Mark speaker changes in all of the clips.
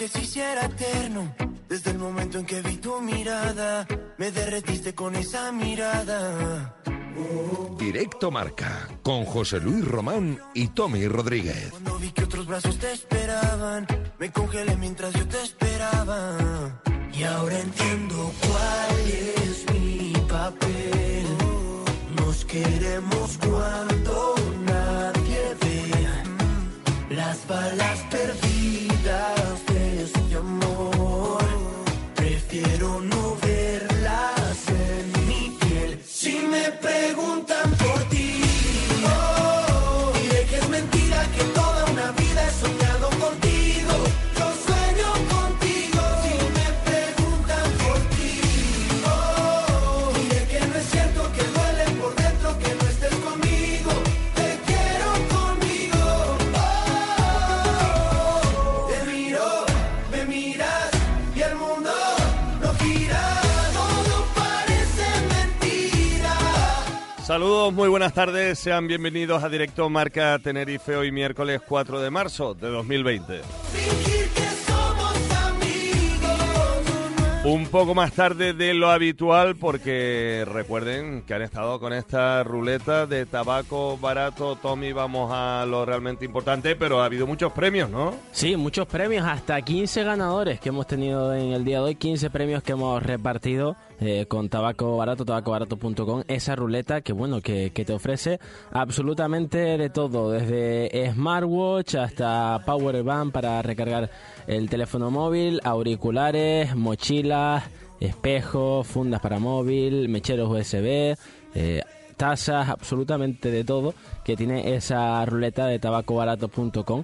Speaker 1: que se hiciera eterno. Desde el momento en que vi tu mirada, me derretiste con esa mirada.
Speaker 2: Directo Marca, con José Luis Román y Tommy Rodríguez.
Speaker 1: Cuando vi que otros brazos te esperaban, me congelé mientras yo te esperaba. Y ahora entiendo cuál es mi papel. Nos queremos cuando nadie ve las balas perdidas
Speaker 3: Saludos, muy buenas tardes, sean bienvenidos a Directo Marca Tenerife hoy miércoles 4 de marzo de 2020.
Speaker 1: Fingir que somos amigos.
Speaker 3: Un poco más tarde de lo habitual porque recuerden que han estado con esta ruleta de tabaco barato. Tommy, vamos a lo realmente importante, pero ha habido muchos premios, ¿no?
Speaker 4: Sí, muchos premios, hasta 15 ganadores que hemos tenido en el día de hoy, 15 premios que hemos repartido eh, con tabaco barato, tabacobarato.com, esa ruleta que bueno, que, te ofrece absolutamente de todo, desde smartwatch hasta power bank para recargar el teléfono móvil, auriculares, mochilas, espejos, fundas para móvil, mecheros USB, eh, tazas, absolutamente de todo que tiene esa ruleta de tabacobarato.com.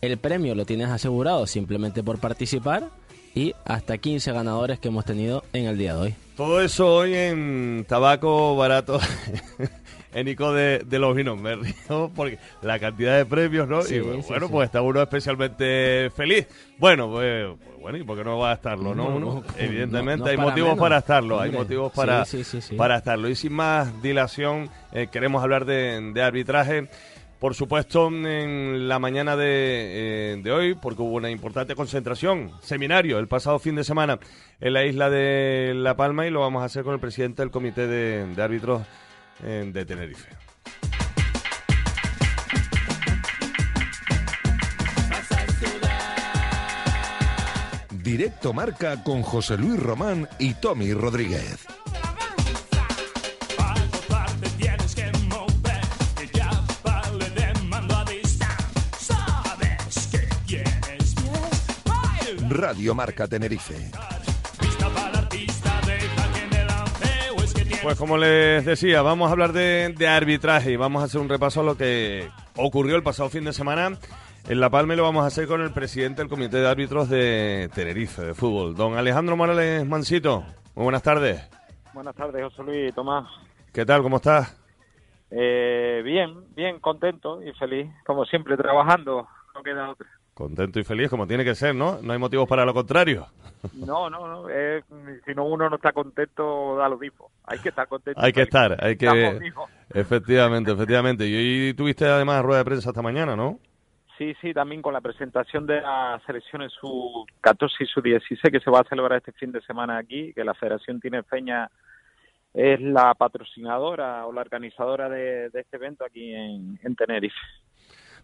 Speaker 4: El premio lo tienes asegurado simplemente por participar y hasta 15 ganadores que hemos tenido en el día de hoy.
Speaker 3: Todo eso hoy en tabaco barato. en Ico de, de los vinos, me río porque la cantidad de premios, ¿no?
Speaker 4: Sí,
Speaker 3: y bueno,
Speaker 4: sí, sí.
Speaker 3: pues está uno especialmente feliz. Bueno, pues, bueno, ¿y por qué no va a estarlo, no?
Speaker 4: No,
Speaker 3: Uno,
Speaker 4: no,
Speaker 3: evidentemente
Speaker 4: no,
Speaker 3: hay
Speaker 4: para
Speaker 3: motivos para estarlo, hay motivos para,
Speaker 4: sí.
Speaker 3: para estarlo. Y sin más dilación, eh, queremos hablar de, de arbitraje. Por supuesto, en la mañana de, eh, de hoy, porque hubo una importante concentración, seminario, el pasado fin de semana en la isla de La Palma y lo vamos a hacer con el presidente del Comité de, de Árbitros eh, de Tenerife.
Speaker 2: Directo Marca con José Luis Román y Tommy Rodríguez.
Speaker 5: Es que tienes
Speaker 3: Pues como les decía, vamos a hablar de, de arbitraje y vamos a hacer un repaso a lo que ocurrió el pasado fin de semana en La Palma y lo vamos a hacer con el presidente del Comité de Árbitros de Tenerife, de fútbol, don Alejandro Morales Mansito. Muy buenas tardes.
Speaker 6: Buenas tardes, José Luis, Tomás.
Speaker 3: ¿Qué tal? ¿Cómo estás?
Speaker 6: Eh, bien, bien, contento y feliz, como siempre, trabajando, no queda otra.
Speaker 3: Contento y feliz, como tiene que ser, ¿no? No hay motivos para lo contrario.
Speaker 6: No, no, no, eh, si no uno no está contento, da lo mismo. Hay que estar contento.
Speaker 3: Hay que estar, hay que... Efectivamente, efectivamente. Y hoy tuviste además rueda de prensa esta mañana, ¿no?
Speaker 6: Sí, sí, también con la presentación de las selecciones sub-14 y sub-16 que se va a celebrar este fin de semana aquí, que la Federación Tiene Feña es la patrocinadora o la organizadora de, de este evento aquí en, en Tenerife.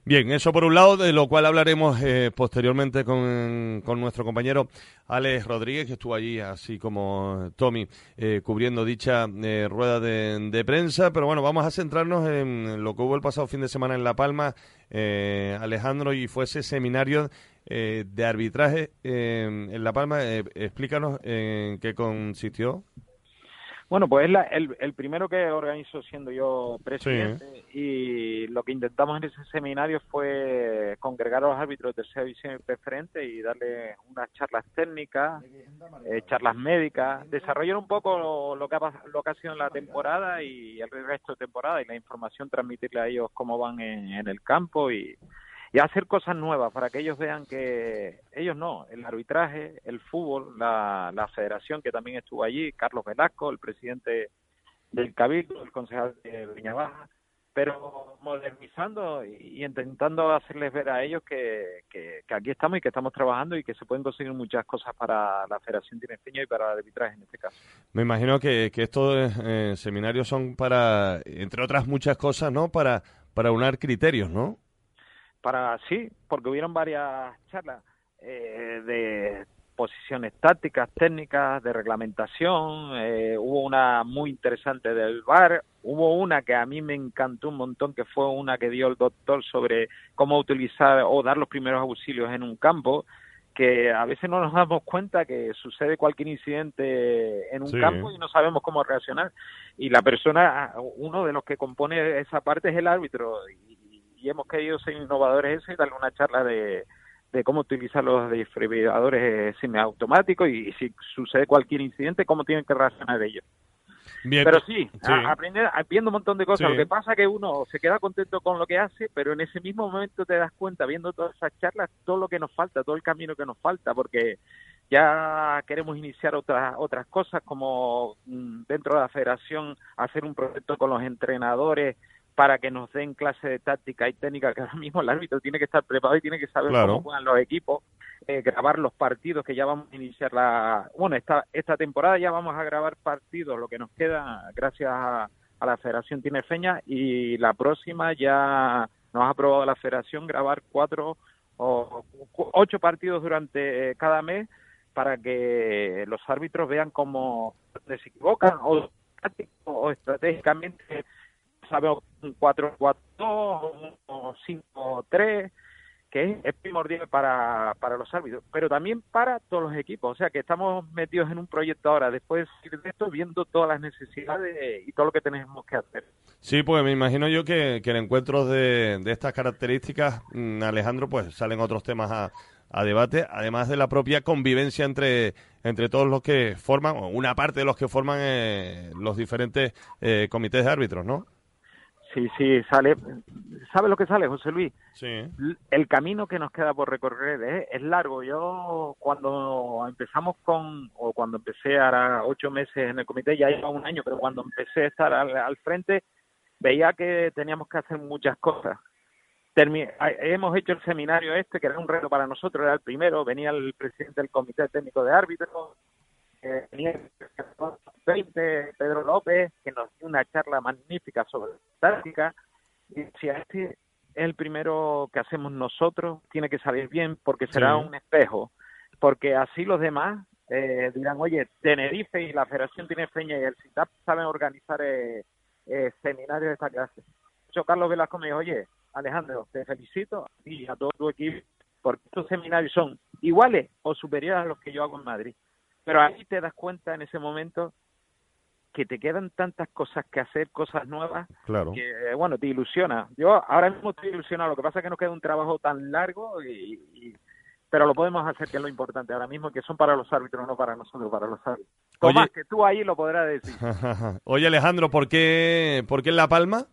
Speaker 3: Bien, eso por un lado, de lo cual hablaremos eh, posteriormente con, con nuestro compañero Alex Rodríguez, que estuvo allí, así como Tommy, eh, cubriendo dicha eh, rueda de, de prensa. Pero bueno, vamos a centrarnos en lo que hubo el pasado fin de semana en La Palma, eh, Alejandro, y fue ese seminario eh, de arbitraje eh, en La Palma. Explícanos en qué consistió.
Speaker 6: Bueno, pues es la- el, el primero que organizo siendo yo presidente y lo que intentamos en ese seminario fue congregar a los árbitros de tercera división y preferente y darle unas charlas técnicas, eh, charlas médicas, desarrollar un poco lo, lo que ha, lo que ha sido en la temporada y el resto de temporada y la información transmitirle a ellos cómo van en, en el campo y, y hacer cosas nuevas para que ellos vean que ellos no, el arbitraje, el fútbol, la, la federación que también estuvo allí, Carlos Velasco, el presidente del Cabildo, el concejal de Viña Baja, pero modernizando y intentando hacerles ver a ellos que, que, que aquí estamos y que estamos trabajando y que se pueden conseguir muchas cosas para la Federación Tinerfeña y para el arbitraje en este caso.
Speaker 3: Me imagino que, que estos eh, seminarios son para, entre otras muchas cosas, ¿no? Para, para unar criterios, ¿no?
Speaker 6: Para sí, porque hubieron varias charlas eh, de posiciones tácticas, técnicas, de reglamentación. eh, hubo una muy interesante del VAR. Hubo una que a mí me encantó un montón, que fue una que dio el doctor sobre cómo utilizar o dar los primeros auxilios en un campo que a veces no nos damos cuenta que sucede cualquier incidente en un
Speaker 3: Sí.
Speaker 6: campo y no sabemos cómo reaccionar. Y la persona, uno de los que compone esa parte es el árbitro. Y, y hemos querido ser innovadores eso y darle una charla de, de cómo utilizar los desfibriladores eh, semiautomáticos y, si sucede cualquier incidente, cómo tienen que reaccionar ellos.
Speaker 3: Bien,
Speaker 6: Pero
Speaker 3: co-
Speaker 6: sí,
Speaker 3: sí.
Speaker 6: a- aprender, viendo un montón de cosas.
Speaker 3: Sí.
Speaker 6: Lo que pasa es que uno se queda contento con lo que hace, pero en ese mismo momento te das cuenta, viendo todas esas charlas, todo lo que nos falta, todo el camino que nos falta, porque ya queremos iniciar otras otras cosas como mm, dentro de la federación hacer un proyecto con los entrenadores para que nos den clase de táctica y técnica que ahora mismo el árbitro tiene que estar preparado y tiene que saber
Speaker 3: Claro.
Speaker 6: cómo juegan los equipos eh, grabar los partidos que ya vamos a iniciar la bueno esta esta temporada ya vamos a grabar partidos lo que nos queda gracias a, a la Federación Tinerfeña y la próxima ya nos ha aprobado la Federación grabar cuatro o ocho partidos durante eh, cada mes para que los árbitros vean cómo se equivocan o, o estratégicamente sabemos un 4-4-2 o un 5-3 que es, es primordial para, para los árbitros, pero también para todos los equipos. O sea que estamos metidos en un proyecto ahora, después de esto, viendo todas las necesidades y todo lo que tenemos que hacer.
Speaker 3: Sí, pues me imagino yo que, que en encuentros de, de estas características, mm, Alejandro, pues salen otros temas a, a debate, además de la propia convivencia entre, entre todos los que forman, o una parte de los que forman eh, los diferentes eh, comités de árbitros, ¿no?
Speaker 6: Sí, sí, sale. ¿Sabes lo que sale, José Luis?
Speaker 3: Sí.
Speaker 6: El camino que nos queda por recorrer es, es largo. Yo cuando empezamos con, o cuando empecé ahora ocho meses en el comité, ya lleva un año, pero cuando empecé a estar al, al frente, veía que teníamos que hacer muchas cosas. Hemos hecho el seminario este, que era un reto para nosotros, era el primero, venía el presidente del comité técnico de árbitros, eh, venía el 20, Pedro López, que nos dio una charla magnífica sobre táctica, y decía, este es el primero que hacemos nosotros, tiene que salir bien porque será
Speaker 3: Sí.
Speaker 6: un espejo, porque así los demás eh, dirán, oye, Tenerife y la Federación Tinerfeña y el CITAP saben organizar eh, eh, seminarios de esta clase. Hecho, Carlos Velasco me dijo, oye, Alejandro, te felicito y a todo tu equipo, porque estos seminarios son iguales o superiores a los que yo hago en Madrid. Pero ahí te das cuenta en ese momento que te quedan tantas cosas que hacer, cosas nuevas,
Speaker 3: Claro.
Speaker 6: que eh, bueno, te ilusiona. Yo ahora mismo estoy ilusionado, lo que pasa es que nos queda un trabajo tan largo y, y- pero lo podemos hacer que es lo importante ahora mismo, que son para los árbitros, no para nosotros, para los árbitros.
Speaker 3: Oye-
Speaker 6: Tomás, que tú ahí lo podrás decir.
Speaker 3: Oye, Alejandro, ¿por qué, ¿por qué en La Palma?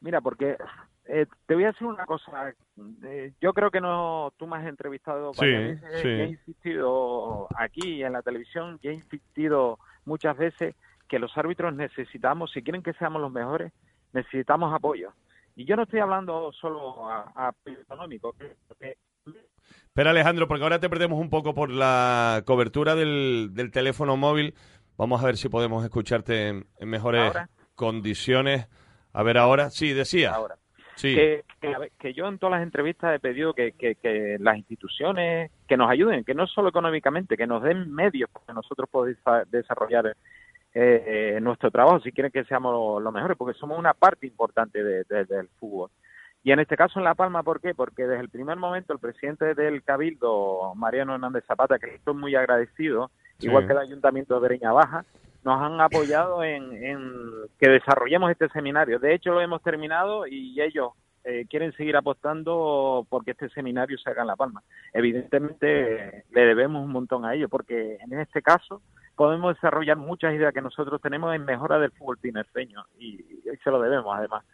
Speaker 6: Mira, porque eh, te voy a decir una cosa. eh, yo creo que no, tú me has entrevistado
Speaker 3: Sí,
Speaker 6: veces,
Speaker 3: sí.
Speaker 6: he insistido aquí en la televisión he insistido muchas veces que los árbitros necesitamos, si quieren que seamos los mejores, necesitamos apoyo. Y yo no estoy hablando solo a, apoyo económico, que-
Speaker 3: Espera, Alejandro, porque ahora te perdemos un poco por la cobertura del, del teléfono móvil. Vamos a ver si podemos escucharte en, en mejores
Speaker 6: ¿Ahora?
Speaker 3: condiciones. A ver ahora. Sí, decía.
Speaker 6: ahora.
Speaker 3: Sí.
Speaker 6: que, que, yo en todas las entrevistas he pedido que, que, que las instituciones que nos ayuden, que no solo económicamente, que nos den medios para que nosotros podamos desa- desarrollar eh, nuestro trabajo, si quieren que seamos los mejores, porque somos una parte importante de- de- del fútbol. Y en este caso en La Palma, ¿por qué? Porque desde el primer momento el presidente del Cabildo, Mariano Hernández Zapata, que estoy muy agradecido,
Speaker 3: Sí.
Speaker 6: igual que el Ayuntamiento de Breña Baja, nos han apoyado en, en que desarrollemos este seminario. De hecho, lo hemos terminado y ellos eh, quieren seguir apostando porque este seminario se haga en La Palma. Evidentemente, le debemos un montón a ellos, porque en este caso podemos desarrollar muchas ideas que nosotros tenemos en mejora del fútbol tinerfeño y, y se lo debemos, además.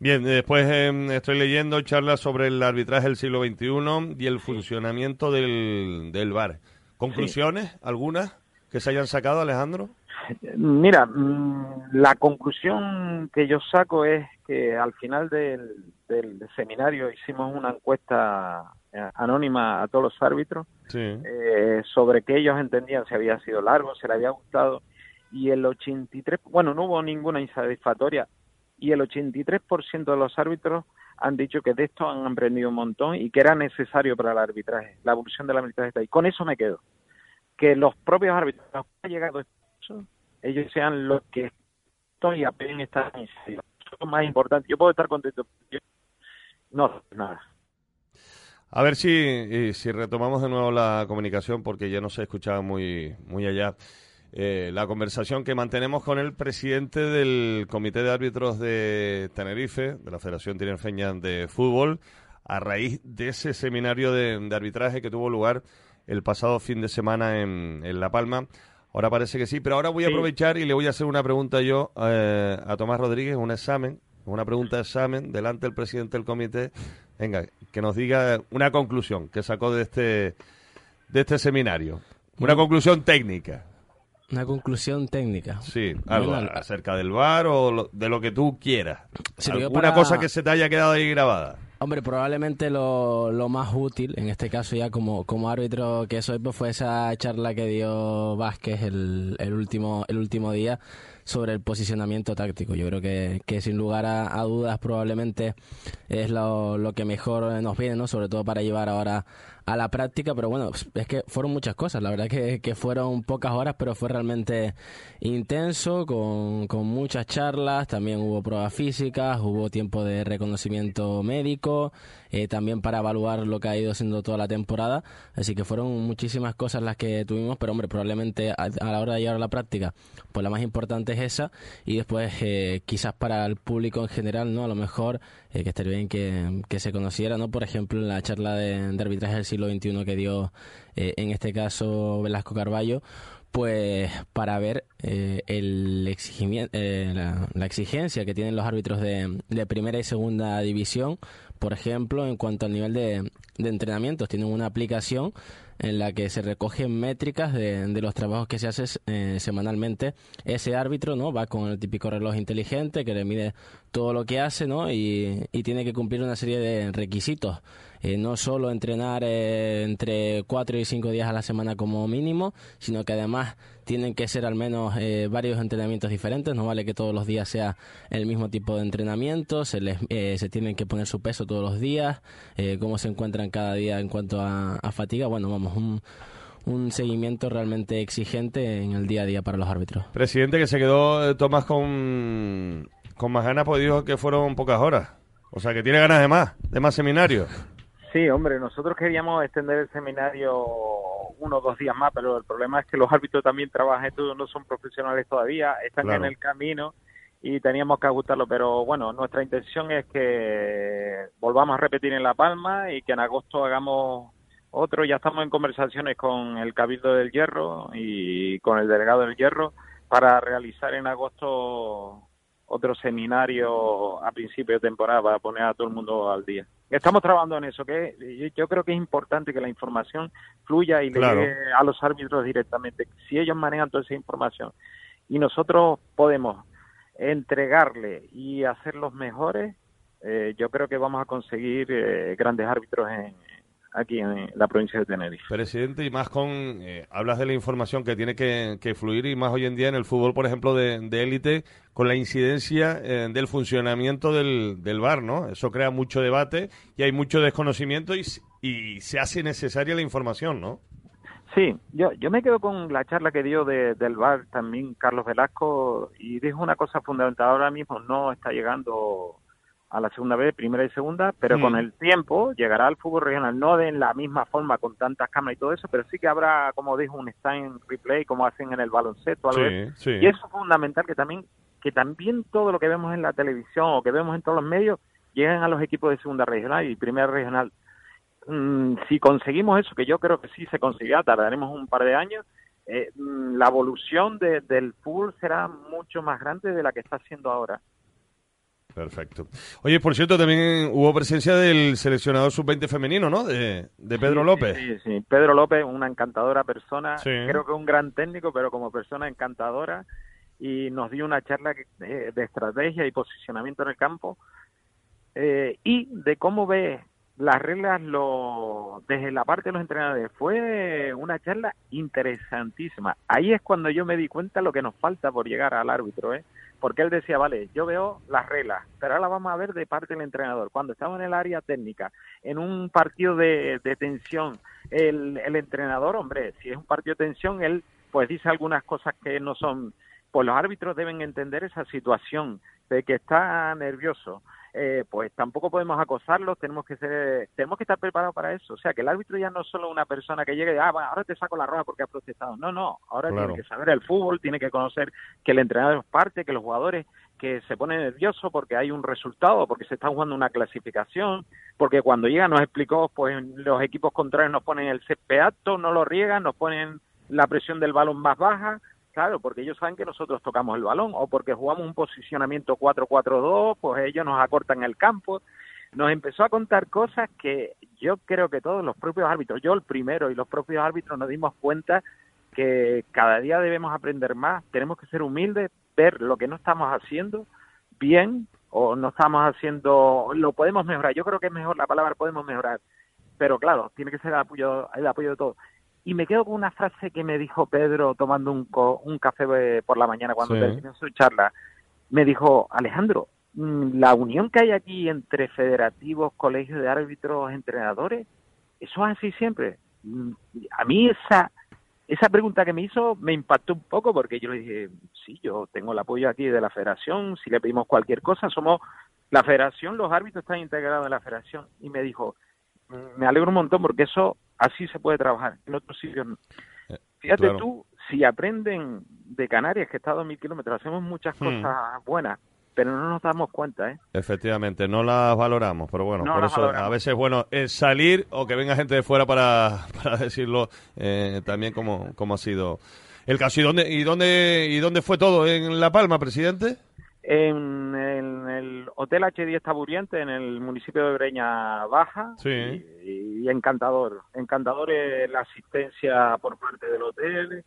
Speaker 3: Bien, después eh, estoy leyendo charlas sobre el arbitraje del siglo XXI y el funcionamiento del, del VAR. ¿Conclusiones algunas que se hayan sacado, Alejandro?
Speaker 6: Mira, mm, la conclusión que yo saco es que al final del, del seminario hicimos una encuesta eh, anónima a todos los árbitros
Speaker 3: Sí.
Speaker 6: eh, sobre que ellos entendían si había sido largo, si le había gustado, y el 83, bueno, no hubo ninguna insatisfactoria, y el 83% de los árbitros han dicho que de esto han aprendido un montón y que era necesario para el arbitraje, la evolución del arbitraje está ahí. Con eso me quedo. Que los propios árbitros que han llegado a eso, ellos sean los que estoy apeguen esta iniciativa. Eso es lo más importante. Yo puedo estar contento. Yo- no, nada.
Speaker 3: A ver si, si retomamos de nuevo la comunicación, porque ya no se escuchaba muy, muy allá. Eh, la conversación que mantenemos con el presidente del Comité de Árbitros de Tenerife, de la Federación Tinerfeña de Fútbol, a raíz de ese seminario de, de arbitraje que tuvo lugar el pasado fin de semana en, en La Palma. Ahora parece que sí, pero ahora voy a
Speaker 6: Sí.
Speaker 3: aprovechar y le voy a hacer una pregunta yo eh, a Tomás Rodríguez, un examen, una pregunta de examen delante del presidente del comité. Venga, que nos diga una conclusión que sacó de este de este seminario. Una conclusión técnica.
Speaker 4: Una conclusión técnica.
Speaker 3: Sí, algo
Speaker 4: Bueno,
Speaker 3: acerca del bar o lo- de lo que tú quieras.
Speaker 4: Para-
Speaker 3: cosa que se te haya quedado ahí grabada.
Speaker 4: Hombre, probablemente lo, lo más útil, en este caso ya como, como árbitro que soy, pues fue esa charla que dio Vázquez el, el, último, el último día sobre el posicionamiento táctico. Yo creo que, que sin lugar a, dudas probablemente es lo, lo que mejor nos viene, ¿no? Sobre todo para llevar ahora a la práctica, pero bueno, es que fueron muchas cosas, la verdad que, que fueron pocas horas, pero fue realmente intenso, con, con muchas charlas, también hubo pruebas físicas, hubo tiempo de reconocimiento médico, eh, también para evaluar lo que ha ido siendo toda la temporada, así que fueron muchísimas cosas las que tuvimos, pero hombre, probablemente a, a la hora de llevar a la práctica, pues la más importante es esa, y después eh, quizás para el público en general, ¿no? A lo mejor eh, que estaría bien que, que se conociera, ¿no? Por ejemplo, en la charla de, arbitraje del siglo XXI que dio, en este caso, Velasco Carballo, pues para ver el exigimi- eh, la, la exigencia que tienen los árbitros de, de primera y segunda división, por ejemplo, en cuanto al nivel de, de entrenamientos. Tienen una aplicación en la que se recogen métricas de, de los trabajos que se hace eh, semanalmente. Ese árbitro no va con el típico reloj inteligente que le mide todo lo que hace ¿no? y, tiene que cumplir una serie de requisitos. Eh, no solo entrenar eh, entre cuatro y cinco días a la semana como mínimo, sino que además tienen que ser al menos eh, varios entrenamientos diferentes. No vale que todos los días sea el mismo tipo de entrenamiento. Se les eh, se tienen que poner su peso todos los días. Eh, cómo se encuentran cada día en cuanto a, a fatiga. Bueno, vamos un un seguimiento realmente exigente en el día a día para los árbitros.
Speaker 3: Presidente que se quedó Tomás con, con más ganas, pues dijo que fueron pocas horas. O sea, que tiene ganas de más, de más seminarios.
Speaker 6: Sí, hombre, nosotros queríamos extender el seminario uno o dos días más, pero el problema es que los árbitros también trabajan, todos no son profesionales todavía, están
Speaker 3: Claro.
Speaker 6: en el camino y teníamos que ajustarlo, pero bueno, nuestra intención es que volvamos a repetir en La Palma y que en agosto hagamos otro, ya estamos en conversaciones con el Cabildo del Hierro y con el delegado del Hierro para realizar en agosto otro seminario a principio de temporada para poner a todo el mundo al día. Estamos trabajando en eso, que yo- creo que es importante que la información fluya y le llegue a los árbitros directamente. Si ellos manejan toda esa información y nosotros podemos entregarle y hacerlos mejores, eh, yo creo que vamos a conseguir eh, grandes árbitros en, aquí en la provincia de Tenerife.
Speaker 3: Presidente, y más con, eh, hablas de la información que tiene que, que fluir y más hoy en día en el fútbol, por ejemplo, de de élite, con la incidencia eh, del funcionamiento del, del VAR, ¿no? Eso crea mucho debate y hay mucho desconocimiento y, y se hace necesaria la información, ¿no?
Speaker 6: Sí, yo, yo me quedo con la charla que dio de, del VAR también Carlos Velasco y dijo una cosa fundamental. Ahora mismo no está llegando a la segunda vez, primera y segunda, pero
Speaker 3: Mm.
Speaker 6: con el tiempo llegará al fútbol regional, no de la misma forma con tantas cámaras y todo eso, pero sí que habrá, como dijo, un stand replay como hacen en el baloncesto. algo de-
Speaker 3: Sí, sí.
Speaker 6: Y eso es fundamental que también que también todo lo que vemos en la televisión o que vemos en todos los medios lleguen a los equipos de segunda regional y primera regional. Mm, si conseguimos eso, que yo creo que sí se conseguirá, tardaremos un par de años, eh, mm, la evolución de- del fútbol será mucho más grande de la que está siendo ahora.
Speaker 3: Perfecto. Oye, por cierto, también hubo presencia del seleccionador sub-20 femenino, ¿no? De, de Pedro
Speaker 6: Sí,
Speaker 3: López.
Speaker 6: Sí, sí, Pedro López, una encantadora persona,
Speaker 3: Sí.
Speaker 6: creo que un gran técnico, pero como persona encantadora, y nos dio una charla de, de estrategia y posicionamiento en el campo, eh, y de cómo ve las reglas lo, desde la parte de los entrenadores. Fue una charla interesantísima. Ahí es cuando yo me di cuenta lo que nos falta por llegar al árbitro, ¿eh? Porque él decía, vale, yo veo las reglas, pero ahora vamos a ver de parte del entrenador. Cuando estamos en el área técnica, en un partido de, de tensión, el, el entrenador, hombre, si es un partido de tensión, él pues dice algunas cosas que no son, pues los árbitros deben entender esa situación de que está nervioso. Eh, pues tampoco podemos acosarlos, tenemos que ser, tenemos que estar preparados para eso. O sea, que el árbitro ya no es solo una persona que llegue y ah, bueno, ahora te saco la roja porque has protestado. No, no, ahora
Speaker 3: Claro.
Speaker 6: tiene que saber el fútbol, tiene que conocer que el entrenador es parte, que los jugadores que se ponen nerviosos porque hay un resultado, porque se está jugando una clasificación, porque cuando llega nos explicó, pues los equipos contrarios nos ponen el césped alto, no lo riegan, nos ponen la presión del balón más baja, claro, porque ellos saben que nosotros tocamos el balón, o porque jugamos un posicionamiento 4-4-2, pues ellos nos acortan el campo. Nos empezó a contar cosas que yo creo que todos los propios árbitros, yo el primero y los propios árbitros nos dimos cuenta que cada día debemos aprender más, tenemos que ser humildes, ver lo que no estamos haciendo bien o no estamos haciendo, lo podemos mejorar. Yo creo que es mejor la palabra podemos mejorar, pero claro, tiene que ser el apoyo, el apoyo de todos. Y me quedo con una frase que me dijo Pedro tomando un, co- un café eh, por la mañana cuando
Speaker 3: Sí.
Speaker 6: terminó su charla. Me dijo, Alejandro, mm, la unión que hay aquí entre federativos, colegios de árbitros, entrenadores, eso es así siempre. Mm, A mí esa, esa pregunta que me hizo me impactó un poco porque yo le dije, sí, yo tengo el apoyo aquí de la federación, si le pedimos cualquier cosa, somos la federación, los árbitros están integrados en la federación. Y me dijo, "Mm, me alegro un montón porque eso así se puede trabajar, en otros sitios no.
Speaker 3: Eh,
Speaker 6: Fíjate
Speaker 3: claro.
Speaker 6: tú, si aprenden de Canarias, que está a 2.000 kilómetros, hacemos muchas
Speaker 3: Hmm.
Speaker 6: cosas buenas, pero no nos damos cuenta, ¿eh?
Speaker 3: Efectivamente, no las valoramos, pero bueno,
Speaker 6: No
Speaker 3: por eso
Speaker 6: valoramos.
Speaker 3: a veces es bueno es salir o que venga gente de fuera para, para decirlo eh, también como, como ha sido el caso. ¿Y dónde, y, dónde, ¿Y dónde fue todo? ¿En La Palma, presidente?
Speaker 6: En, en el Hotel H10 Taburiente, en el municipio de Breña Baja,
Speaker 3: Sí.
Speaker 6: y, y encantador. Encantador es la asistencia por parte del hotel.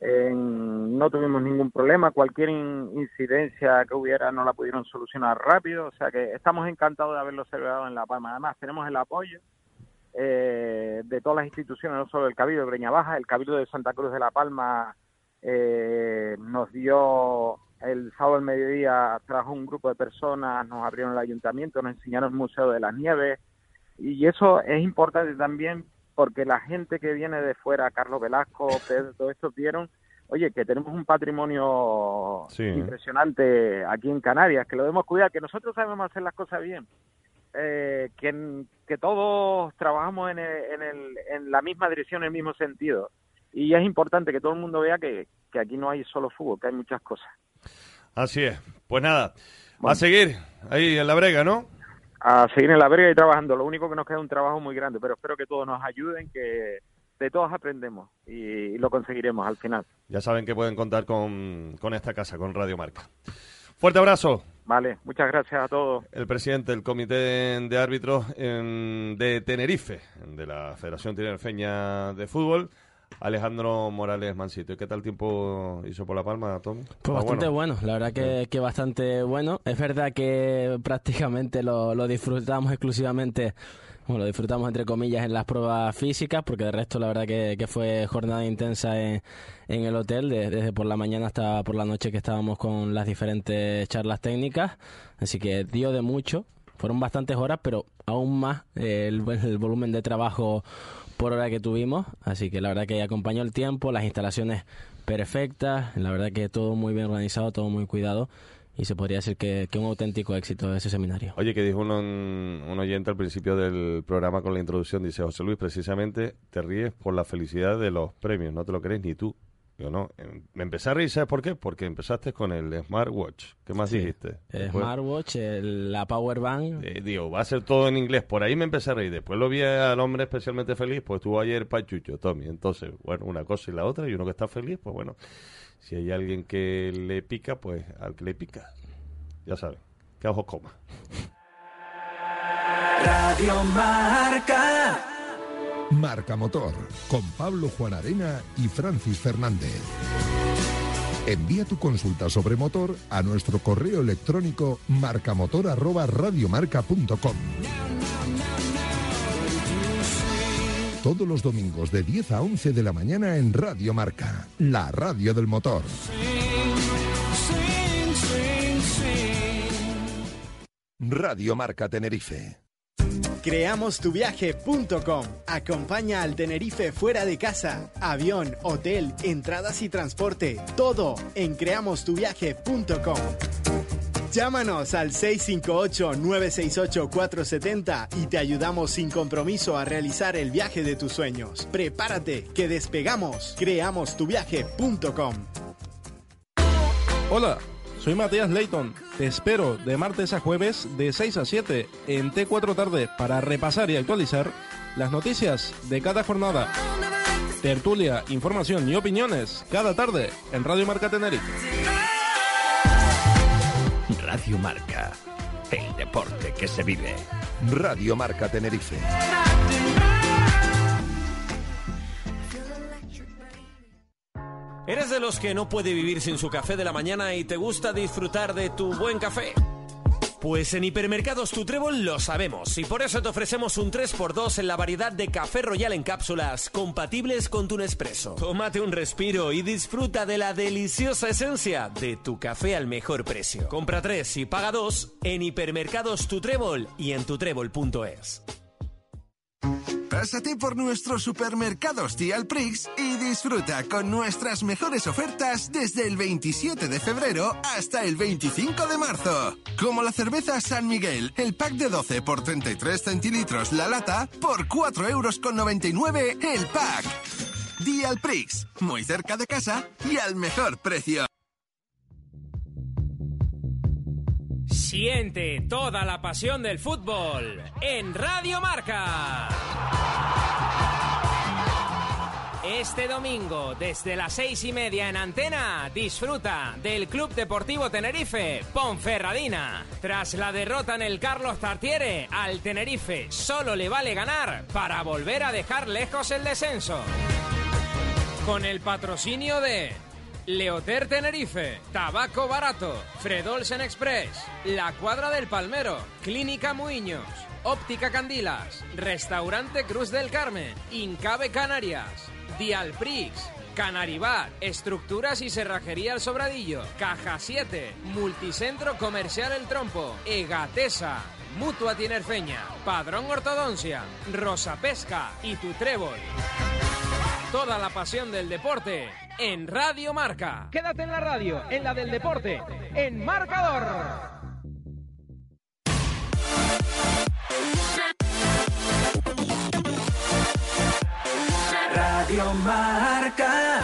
Speaker 6: En- no tuvimos ningún problema. Cualquier in- incidencia que hubiera no la pudieron solucionar rápido. O sea que estamos encantados de haberlo celebrado en La Palma. Además, tenemos el apoyo eh, de todas las instituciones, no solo el Cabildo de Breña Baja, el Cabildo de Santa Cruz de La Palma eh, nos dio el sábado al mediodía, trajo un grupo de personas, nos abrieron el ayuntamiento, nos enseñaron el Museo de las Nieves y eso es importante también porque la gente que viene de fuera, Carlos Velasco, Pedro, todos estos vieron, oye, que tenemos un patrimonio
Speaker 3: Sí.
Speaker 6: impresionante aquí en Canarias, que lo debemos cuidar, que nosotros sabemos hacer las cosas bien, eh, que, que todos trabajamos en, el- en, el- en la misma dirección, en el mismo sentido. Y es importante que todo el mundo vea que, que aquí no hay solo fútbol, que hay muchas cosas.
Speaker 3: Así es. Pues nada, a
Speaker 6: Bueno.
Speaker 3: seguir ahí en la brega, ¿no?
Speaker 6: A seguir en la brega y trabajando. Lo único que nos queda es un trabajo muy grande, pero espero que todos nos ayuden, que de todos aprendemos y, lo conseguiremos al final.
Speaker 3: Ya saben que pueden contar con, con esta casa, con Radio Marca. Fuerte abrazo.
Speaker 6: Vale, muchas gracias a todos.
Speaker 3: El presidente del Comité de Árbitros em, de Tenerife, de la Federación Tinerfeña de Fútbol, Alejandro Morales Mansito. ¿Y qué tal tiempo hizo por La Palma, Tom?
Speaker 4: Pues bastante bueno. la verdad que, que bastante bueno. Es verdad que prácticamente lo, lo disfrutamos exclusivamente, bueno, lo disfrutamos entre comillas en las pruebas físicas, porque de resto la verdad que, que fue jornada intensa en, en el hotel, de- desde por la mañana hasta por la noche que estábamos con las diferentes charlas técnicas, así que dio de mucho. Fueron bastantes horas, pero aún más eh, el, el volumen de trabajo por hora que tuvimos, así que la verdad que acompañó el tiempo, las instalaciones perfectas, la verdad que todo muy bien organizado, todo muy cuidado y se podría decir que, un auténtico éxito ese seminario.
Speaker 3: Oye, que dijo un, un oyente al principio del programa con la introducción, dice José Luis, precisamente te ríes por la felicidad de los premios, no te lo crees ni tú. Yo no, em, me empecé a reír, ¿sabes por qué? Porque empezaste con el Smartwatch. ¿Qué más
Speaker 4: Sí.
Speaker 3: dijiste?
Speaker 4: El
Speaker 3: Después-
Speaker 4: smartwatch, el- la power bank,
Speaker 3: Eh, digo, va a ser todo en inglés. Por ahí me empecé a reír. Después lo vi al hombre especialmente feliz, pues estuvo ayer Pachucho, Tommy. Entonces, bueno, una cosa y la otra, y uno que está feliz, pues bueno, si hay alguien que le pica, pues al que le pica. Ya saben. que os coma.
Speaker 1: Radio Marca.
Speaker 2: Marca Motor, con Pablo Juan Arena y Francis Fernández. Envía tu consulta sobre motor a nuestro correo electrónico marcamotor@radiomarca.com. Todos los domingos de 10 a 11 de la mañana en Radio Marca, la radio del motor. Radio Marca Tenerife.
Speaker 7: Creamostuviaje.com. Acompaña al Tenerife fuera de casa. Avión, hotel, entradas y transporte. Todo en creamostuviaje.com. Llámanos al 658-968-470 y te ayudamos sin compromiso a realizar el viaje de tus sueños. Prepárate, que despegamos. Creamostuviaje.com.
Speaker 8: Hola, soy Matías Leighton. Espero de martes a jueves de 6 a 7 en T4 Tarde para repasar y actualizar las noticias de cada jornada. Tertulia, información y opiniones cada tarde en Radio Marca Tenerife.
Speaker 2: Radio Marca, el deporte que se vive. Radio Marca Tenerife.
Speaker 9: ¿Eres de los que no puede vivir sin su café de la mañana y te gusta disfrutar de tu buen café? Pues en Hipermercados Tu Trébol lo sabemos y por eso te ofrecemos un 3x2 en la variedad de café royal en cápsulas compatibles con tu Nespresso. Tómate un respiro y disfruta de la deliciosa esencia de tu café al mejor precio. Compra 3 y paga 2 en Hipermercados Tu Trébol y en tutrébol.es.
Speaker 10: Pásate por nuestros supermercados Tial Prix y disfruta con nuestras mejores ofertas desde el 27 de febrero hasta el 25 de marzo. Como la cerveza San Miguel, el pack de 12 por 33 centilitros la lata por 4 euros con 99 el pack. Dial Prix, muy cerca de casa y al mejor precio.
Speaker 11: Siente toda la pasión del fútbol en Radio Marca. Este domingo, desde las seis y media en antena, disfruta del Club Deportivo Tenerife Ponferradina. Tras la derrota en el Carlos Tartiere, al Tenerife solo le vale ganar para volver a dejar lejos el descenso. Con el patrocinio de Leoter Tenerife, Tabaco Barato, Fredolsen Express, La Cuadra del Palmero, Clínica Muiños, Óptica Candilas, Restaurante Cruz del Carmen, Incabe Canarias, Dialprix, Canaribat, Estructuras y Cerrajería El Sobradillo, Caja 7, Multicentro Comercial El Trompo, Egatesa, Mutua Tinerfeña, Padrón Ortodoncia, Rosa Pesca y Tu Trébol. Toda la pasión del deporte en Radio Marca. Quédate en la radio, en la del deporte, en Marcador.
Speaker 1: Radio Marca.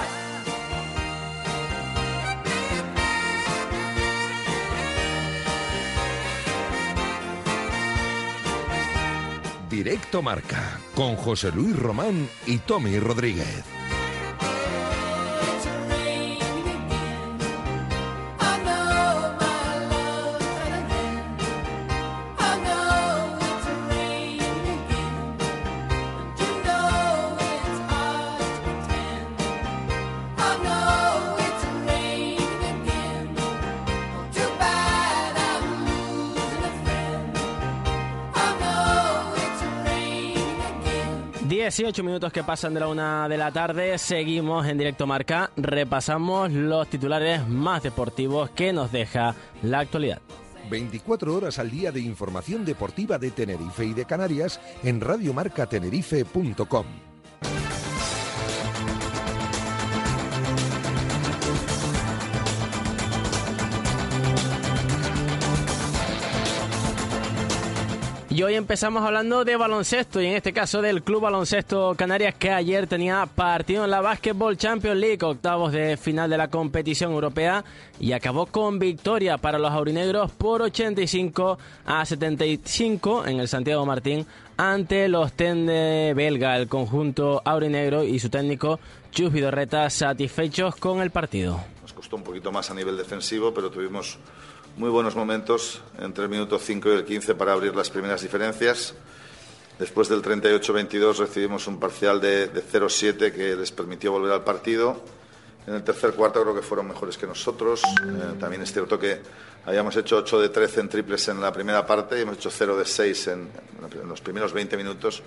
Speaker 2: Directo Marca, con José Luis Román y Tommy Rodríguez.
Speaker 4: Dieciocho minutos que pasan de la una de la tarde, seguimos en directo marca, repasamos los titulares más deportivos que nos deja la actualidad.
Speaker 2: 24 horas al día de información deportiva de Tenerife y de Canarias en radiomarcatenerife.com.
Speaker 4: Y hoy empezamos hablando de baloncesto y en este caso del Club Baloncesto Canarias que ayer tenía partido en la Basketball Champions League, octavos de final de la competición europea y acabó con victoria para los aurinegros por 85 a 75 en el Santiago Martín ante los Tende belga, el conjunto aurinegro y su técnico Chus Vidorreta satisfechos con el partido.
Speaker 12: Nos costó un poquito más a nivel defensivo, pero tuvimos muy buenos momentos entre el minuto 5 y el 15 para abrir las primeras diferencias. Después del 38-22 recibimos un parcial de, de 0-7 que les permitió volver al partido. En el tercer cuarto creo que fueron mejores que nosotros. Eh, también es cierto que habíamos hecho 8 de 13 en triples en la primera parte y hemos hecho 0 de 6 en, en los primeros 20 minutos.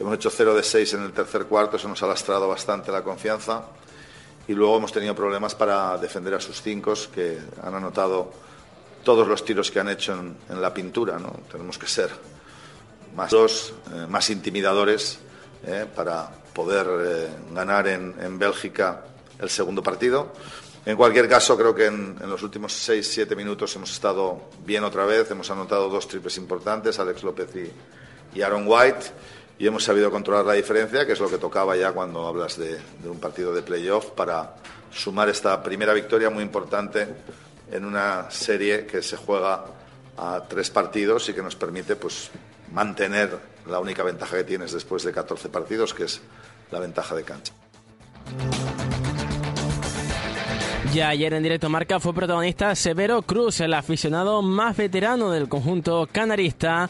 Speaker 12: Hemos hecho 0 de 6 en el tercer cuarto, eso nos ha lastrado bastante la confianza. Y luego hemos tenido problemas para defender a sus cinco, que han anotado todos los tiros que han hecho en, en la pintura. ¿no? Tenemos que ser más dos, eh, más intimidadores eh, para poder eh, ganar en, en Bélgica el segundo partido. En cualquier caso, creo que en, en los últimos seis, siete minutos hemos estado bien otra vez. Hemos anotado dos triples importantes, Alex López y, y Aaron White, y hemos sabido controlar la diferencia, que es lo que tocaba ya cuando hablas de, de un partido de playoff, para sumar esta primera victoria muy importante en una serie que se juega a tres partidos y que nos permite pues, mantener la única ventaja que tienes después de 14 partidos, que es la ventaja de cancha.
Speaker 4: Ya ayer en directo marca fue protagonista Severo Cruz, el aficionado más veterano del conjunto canarista.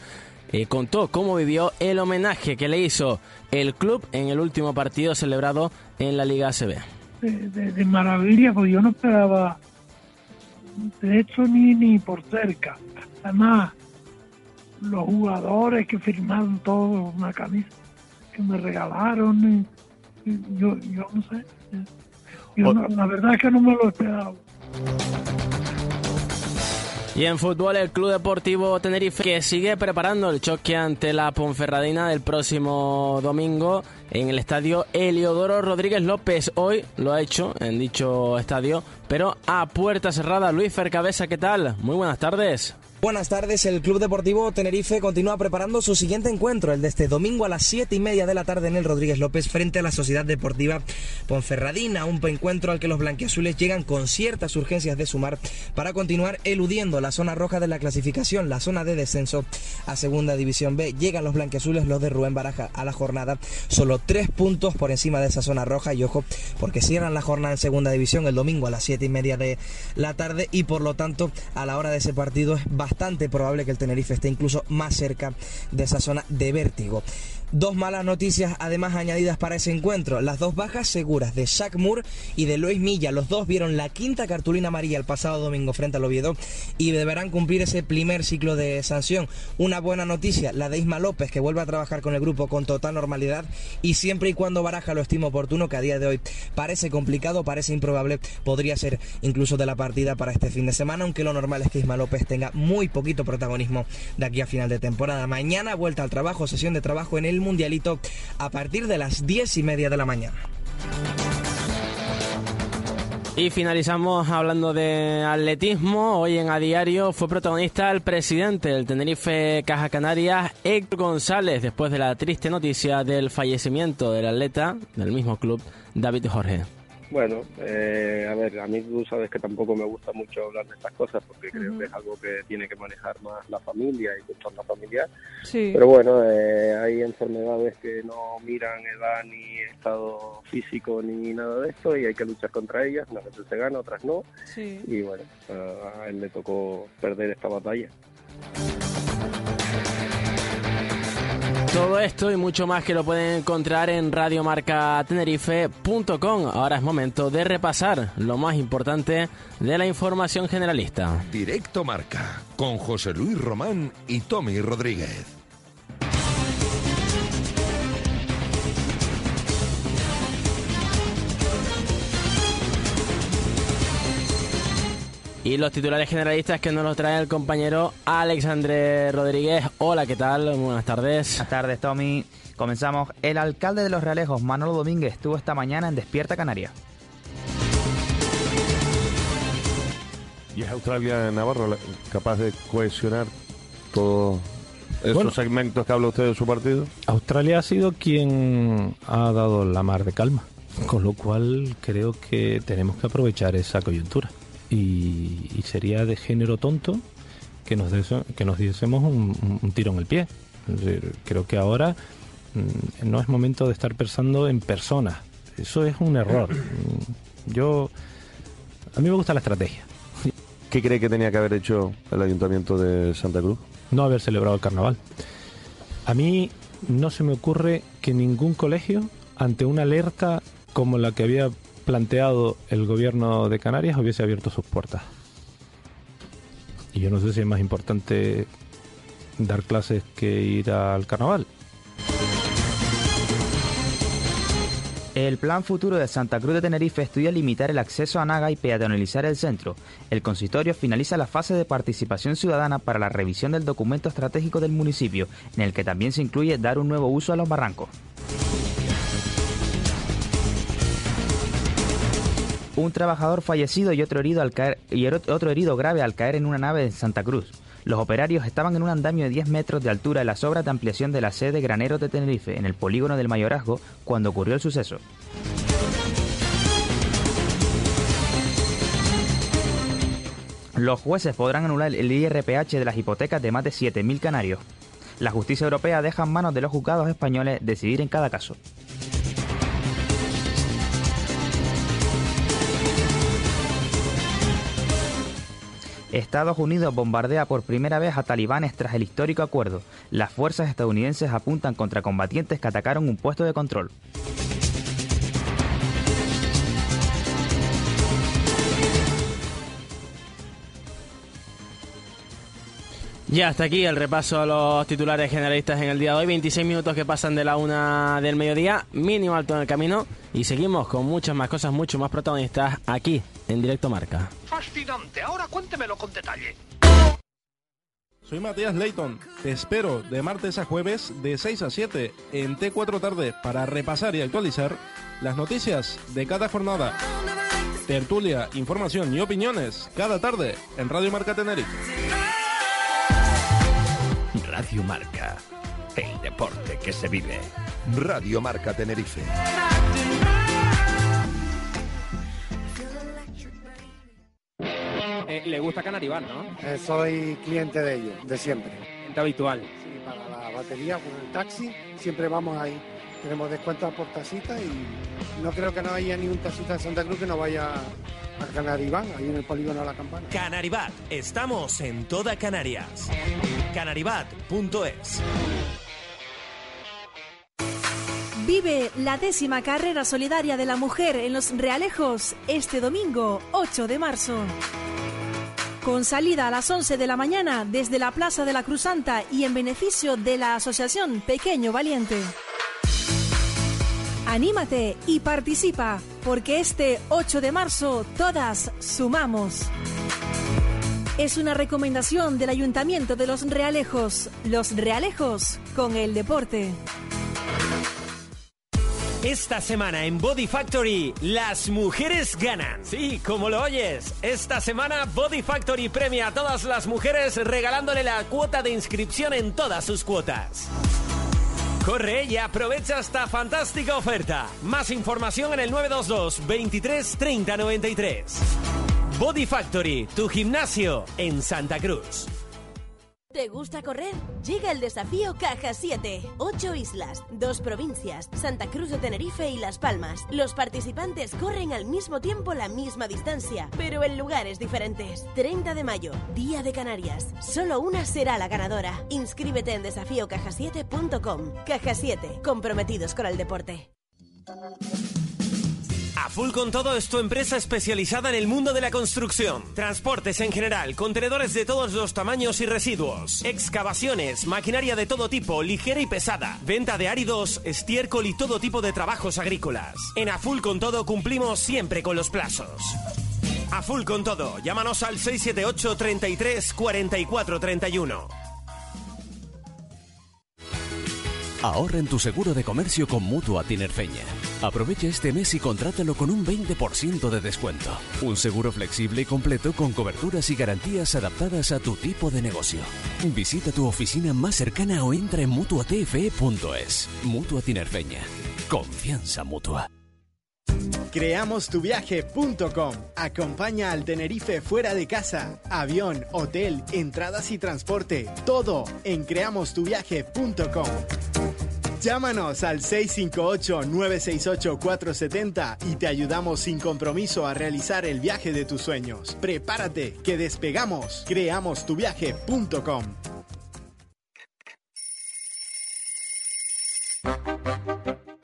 Speaker 4: Eh, contó cómo vivió el homenaje que le hizo el club en el último partido celebrado en la Liga ACB.
Speaker 13: de, de- de maravilla, porque yo no esperaba, de hecho, ni, ni por cerca. Además, los jugadores que firmaron todos una camisa que me regalaron, y- y yo, yo no sé. Yo no- la verdad es que no me lo esperaba.
Speaker 4: Y en fútbol, el Club Deportivo Tenerife que sigue preparando el choque ante la Ponferradina del próximo domingo en el estadio Eliodoro Rodríguez López. Hoy lo ha hecho en dicho estadio, pero a puerta cerrada. Luis Fercabeza, ¿qué tal? Muy buenas tardes.
Speaker 14: Buenas tardes, el Club Deportivo Tenerife continúa preparando su siguiente encuentro, el de este domingo a las 7 y media de la tarde en el Rodríguez López frente a la Sociedad Deportiva Ponferradina, un encuentro al que los blanquiazules llegan con ciertas urgencias de sumar para continuar eludiendo la zona roja de la clasificación, la zona de descenso a Segunda División B. Llegan los blanquiazules, los de Rubén Baraja, a la jornada, solo tres puntos por encima de esa zona roja y ojo, porque cierran la jornada en Segunda División el domingo a las 7 y media de la tarde y por lo tanto a la hora de ese partido es bastante probable que el Tenerife esté incluso más cerca de esa zona de vértigo. Dos malas noticias además añadidas para ese encuentro. Las dos bajas seguras de Shaq Moore y de Luis Milla. Los dos vieron la quinta cartulina amarilla el pasado domingo frente al Oviedo y deberán cumplir ese primer ciclo de sanción. Una buena noticia, la de Isma López, que vuelve a trabajar con el grupo con total normalidad y siempre y cuando Baraja lo estime oportuno, que a día de hoy parece complicado, parece improbable, podría ser incluso de la partida para este fin de semana, aunque lo normal es que Isma López tenga muy poquito protagonismo de aquí a final de temporada. Mañana vuelta al trabajo, sesión de trabajo en el Mundialito a partir de las diez y media de la mañana.
Speaker 4: Y finalizamos hablando de atletismo. Hoy en A Diario fue protagonista el presidente del Tenerife Caja Canarias, Héctor González, después de la triste noticia del fallecimiento del atleta del mismo club, David Jorge.
Speaker 15: Bueno, eh, a ver, a mí tú sabes que tampoco me gusta mucho hablar de estas cosas porque creo que es algo que tiene que manejar más la familia y entorno familiar.
Speaker 16: Sí.
Speaker 15: Pero bueno, eh, hay enfermedades que no miran edad ni estado físico ni nada de esto y hay que luchar contra ellas. Unas veces se gana, otras no.
Speaker 16: Sí.
Speaker 15: Y bueno, a él le tocó perder esta batalla.
Speaker 4: Todo esto y mucho más que lo pueden encontrar en radiomarcatenerife.com. Ahora es momento de repasar lo más importante de la información generalista.
Speaker 2: Directo Marca, con José Luis Román y Tommy Rodríguez.
Speaker 4: Y los titulares generalistas que nos los trae el compañero Alexandre Rodríguez. Hola, ¿qué tal? Buenas tardes.
Speaker 17: Buenas tardes, Tommy. Comenzamos. El alcalde de Los Realejos, Manolo Domínguez, estuvo esta mañana en Despierta Canaria.
Speaker 3: ¿Y es Australia Navarro capaz de cohesionar todos esos
Speaker 18: Bueno.
Speaker 3: segmentos que habla usted de su partido?
Speaker 18: Australia ha sido quien ha dado la mar de calma, con lo cual creo que tenemos que aprovechar esa coyuntura. Y, y sería de género tonto que nos, des- que nos diésemos un, un- tiro en el pie. Creo que ahora mm, no es momento de estar pensando en personas. Eso es un error. Mm, Yo, a mí me gusta la estrategia.
Speaker 3: ¿qué cree que tenía que haber hecho el Ayuntamiento de Santa Cruz?
Speaker 18: No haber celebrado el carnaval. A mí no se me ocurre que ningún colegio, ante una alerta como la que había planteado el gobierno de Canarias, hubiese abierto sus puertas. Y yo no sé si es más importante dar clases que ir al carnaval.
Speaker 17: El Plan Futuro de Santa Cruz de Tenerife estudia limitar el acceso a Naga y peatonalizar el centro. El consistorio finaliza la fase de participación ciudadana para la revisión del documento estratégico del municipio, en el que también se incluye dar un nuevo uso a los barrancos. Un trabajador fallecido y otro herido, al caer, y otro herido grave al caer en una nave en Santa Cruz. Los operarios estaban en un andamio de 10 metros de altura en las obras de ampliación de la sede Graneros de Tenerife, en el polígono del Mayorazgo, cuando ocurrió el suceso. Los jueces podrán anular el IRPH de las hipotecas de más de 7.000 canarios. La justicia europea deja en manos de los juzgados españoles decidir en cada caso. Estados Unidos bombardea por primera vez a talibanes tras el histórico acuerdo. Las fuerzas estadounidenses apuntan contra combatientes que atacaron un puesto de control.
Speaker 4: Ya hasta aquí el repaso a los titulares generalistas en el día de hoy. 26 minutos que pasan de la una del mediodía, mínimo alto en el camino. Y seguimos con muchas más cosas, mucho más protagonistas aquí en Directo Marca.
Speaker 16: Fascinante, ahora cuéntemelo con detalle.
Speaker 8: Soy Matías Leighton. Te espero de martes a jueves de 6 a 7 en T4 Tarde para repasar y actualizar las noticias de cada jornada. Tertulia, información y opiniones cada tarde en Radio Marca Tenerife.
Speaker 16: Radio Marca, el deporte que se vive.
Speaker 2: Radio Marca Tenerife.
Speaker 19: Le gusta Canarival, ¿no?
Speaker 20: Eh, soy cliente de ellos, de siempre.
Speaker 19: Cliente habitual.
Speaker 20: Sí, para la batería, con el taxi, siempre vamos ahí. Tenemos descuentos por tasita y no creo que no haya ni un tasita de Santa Cruz que no vaya a Canariván, ahí en el polígono de la campana.
Speaker 9: Canaribat, estamos en toda Canarias. Canaribat.es
Speaker 21: Vive la décima carrera solidaria de la mujer en Los Realejos este domingo 8 de marzo. Con salida a las 11 de la mañana desde la Plaza de la Cruz Santa y en beneficio de la Asociación Pequeño Valiente. Anímate y participa, porque este 8 de marzo todas sumamos. Es una recomendación del Ayuntamiento de Los Realejos. Los Realejos con el deporte.
Speaker 9: Esta semana en Body Factory, las mujeres ganan. Sí, como lo oyes. Esta semana Body Factory premia a todas las mujeres regalándole la cuota de inscripción en todas sus cuotas. Corre y aprovecha esta fantástica oferta. Más información en el 922 23 30 93. Body Factory, tu gimnasio en Santa Cruz.
Speaker 22: ¿Te gusta correr? Llega el desafío Caja 7. Ocho islas, dos provincias, Santa Cruz de Tenerife y Las Palmas. Los participantes corren al mismo tiempo la misma distancia, pero en lugares diferentes. 30 de mayo, Día de Canarias. Solo una será la ganadora. Inscríbete en desafíocajasiete.com. Caja 7, comprometidos con el deporte.
Speaker 9: A Full con todo es tu empresa especializada en el mundo de la construcción. Transportes en general, contenedores de todos los tamaños y residuos, excavaciones, maquinaria de todo tipo, ligera y pesada, venta de áridos, estiércol y todo tipo de trabajos agrícolas. En A Full con todo cumplimos siempre con los plazos. A Full con todo, llámanos al 678 33 44 31.
Speaker 23: Ahorra en tu seguro de comercio con Mutua Tinerfeña. Aprovecha este mes y contrátalo con un 20% de descuento. Un seguro flexible y completo con coberturas y garantías adaptadas a tu tipo de negocio. Visita tu oficina más cercana o entra en mutuatfe.es. Mutua Tinerfeña. Confianza mutua.
Speaker 7: Creamostuviaje.com Acompaña al Tenerife fuera de casa. Avión, hotel, entradas y transporte. Todo en creamostuviaje.com. Llámanos al 658-968-470 y te ayudamos sin compromiso a realizar el viaje de tus sueños. Prepárate, que despegamos. Creamostuviaje.com.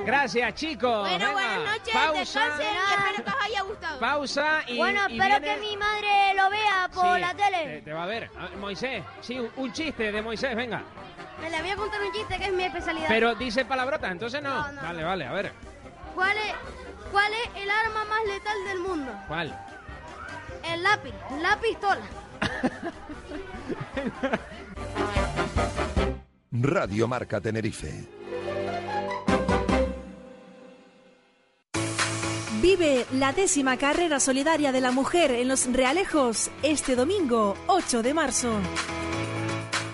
Speaker 11: Gracias, chicos.
Speaker 24: Bueno,
Speaker 11: Venga,
Speaker 24: buenas noches,
Speaker 11: Pausa.
Speaker 24: espero que os haya gustado.
Speaker 11: Pausa y.
Speaker 24: Bueno,
Speaker 11: y
Speaker 24: espero
Speaker 11: viene-
Speaker 24: que mi madre lo vea por
Speaker 11: Sí,
Speaker 24: la tele.
Speaker 11: Te, te va a ver. A ver, Moisés, sí, un, chiste de Moisés, venga.
Speaker 24: Me le voy a contar un chiste que es mi especialidad.
Speaker 11: Pero dice palabrotas, entonces no.
Speaker 24: No, no.
Speaker 11: Vale, vale, a ver.
Speaker 24: ¿Cuál es, ¿Cuál es el arma más letal del mundo?
Speaker 11: ¿Cuál?
Speaker 24: El lápiz, la pistola.
Speaker 2: Radio Marca Tenerife.
Speaker 21: Vive la décima carrera solidaria de la mujer en Los Realejos este domingo 8 de marzo.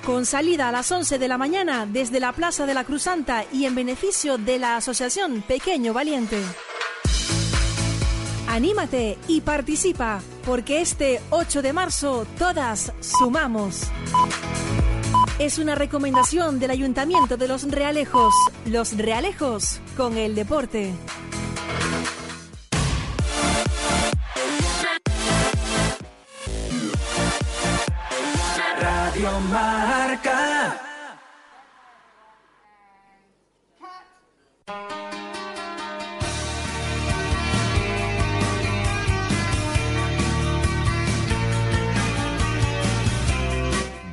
Speaker 21: Con salida a las 11 de la mañana desde la Plaza de la Cruz Santa y en beneficio de la Asociación Pequeño Valiente. Anímate y participa, porque este 8 de marzo todas sumamos. Es una recomendación del Ayuntamiento de Los Realejos. Los Realejos con el deporte.
Speaker 1: Marca.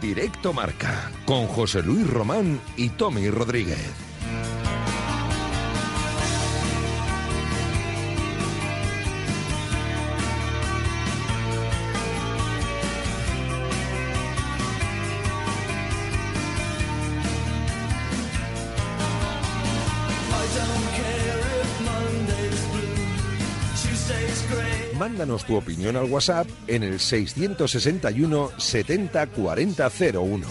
Speaker 2: Directo Marca, con José Luis Román y Tommy Rodríguez. Mándanos tu opinión al WhatsApp en el 661 70 40 01.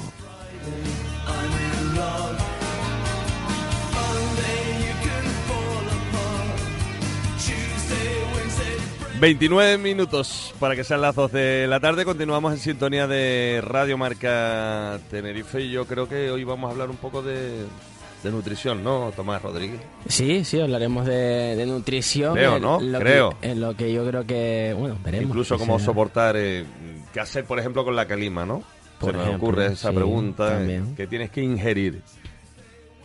Speaker 3: 29 minutos para que sean las 2 de la tarde. Continuamos en sintonía de Radio Marca Tenerife y yo creo que hoy vamos a hablar un poco de, de nutrición, ¿no, Tomás Rodríguez?
Speaker 4: Sí, sí, hablaremos de, de nutrición.
Speaker 3: Creo, ¿no?
Speaker 4: lo
Speaker 3: Creo.
Speaker 4: Que, en lo que yo creo que, bueno, veremos.
Speaker 3: Incluso cómo
Speaker 4: sea.
Speaker 3: soportar, eh, qué hacer, por ejemplo, con la calima, ¿no?
Speaker 4: Por
Speaker 3: Se me
Speaker 4: ejemplo,
Speaker 3: ocurre esa
Speaker 4: sí,
Speaker 3: pregunta eh,
Speaker 4: también.
Speaker 3: que tienes que ingerir.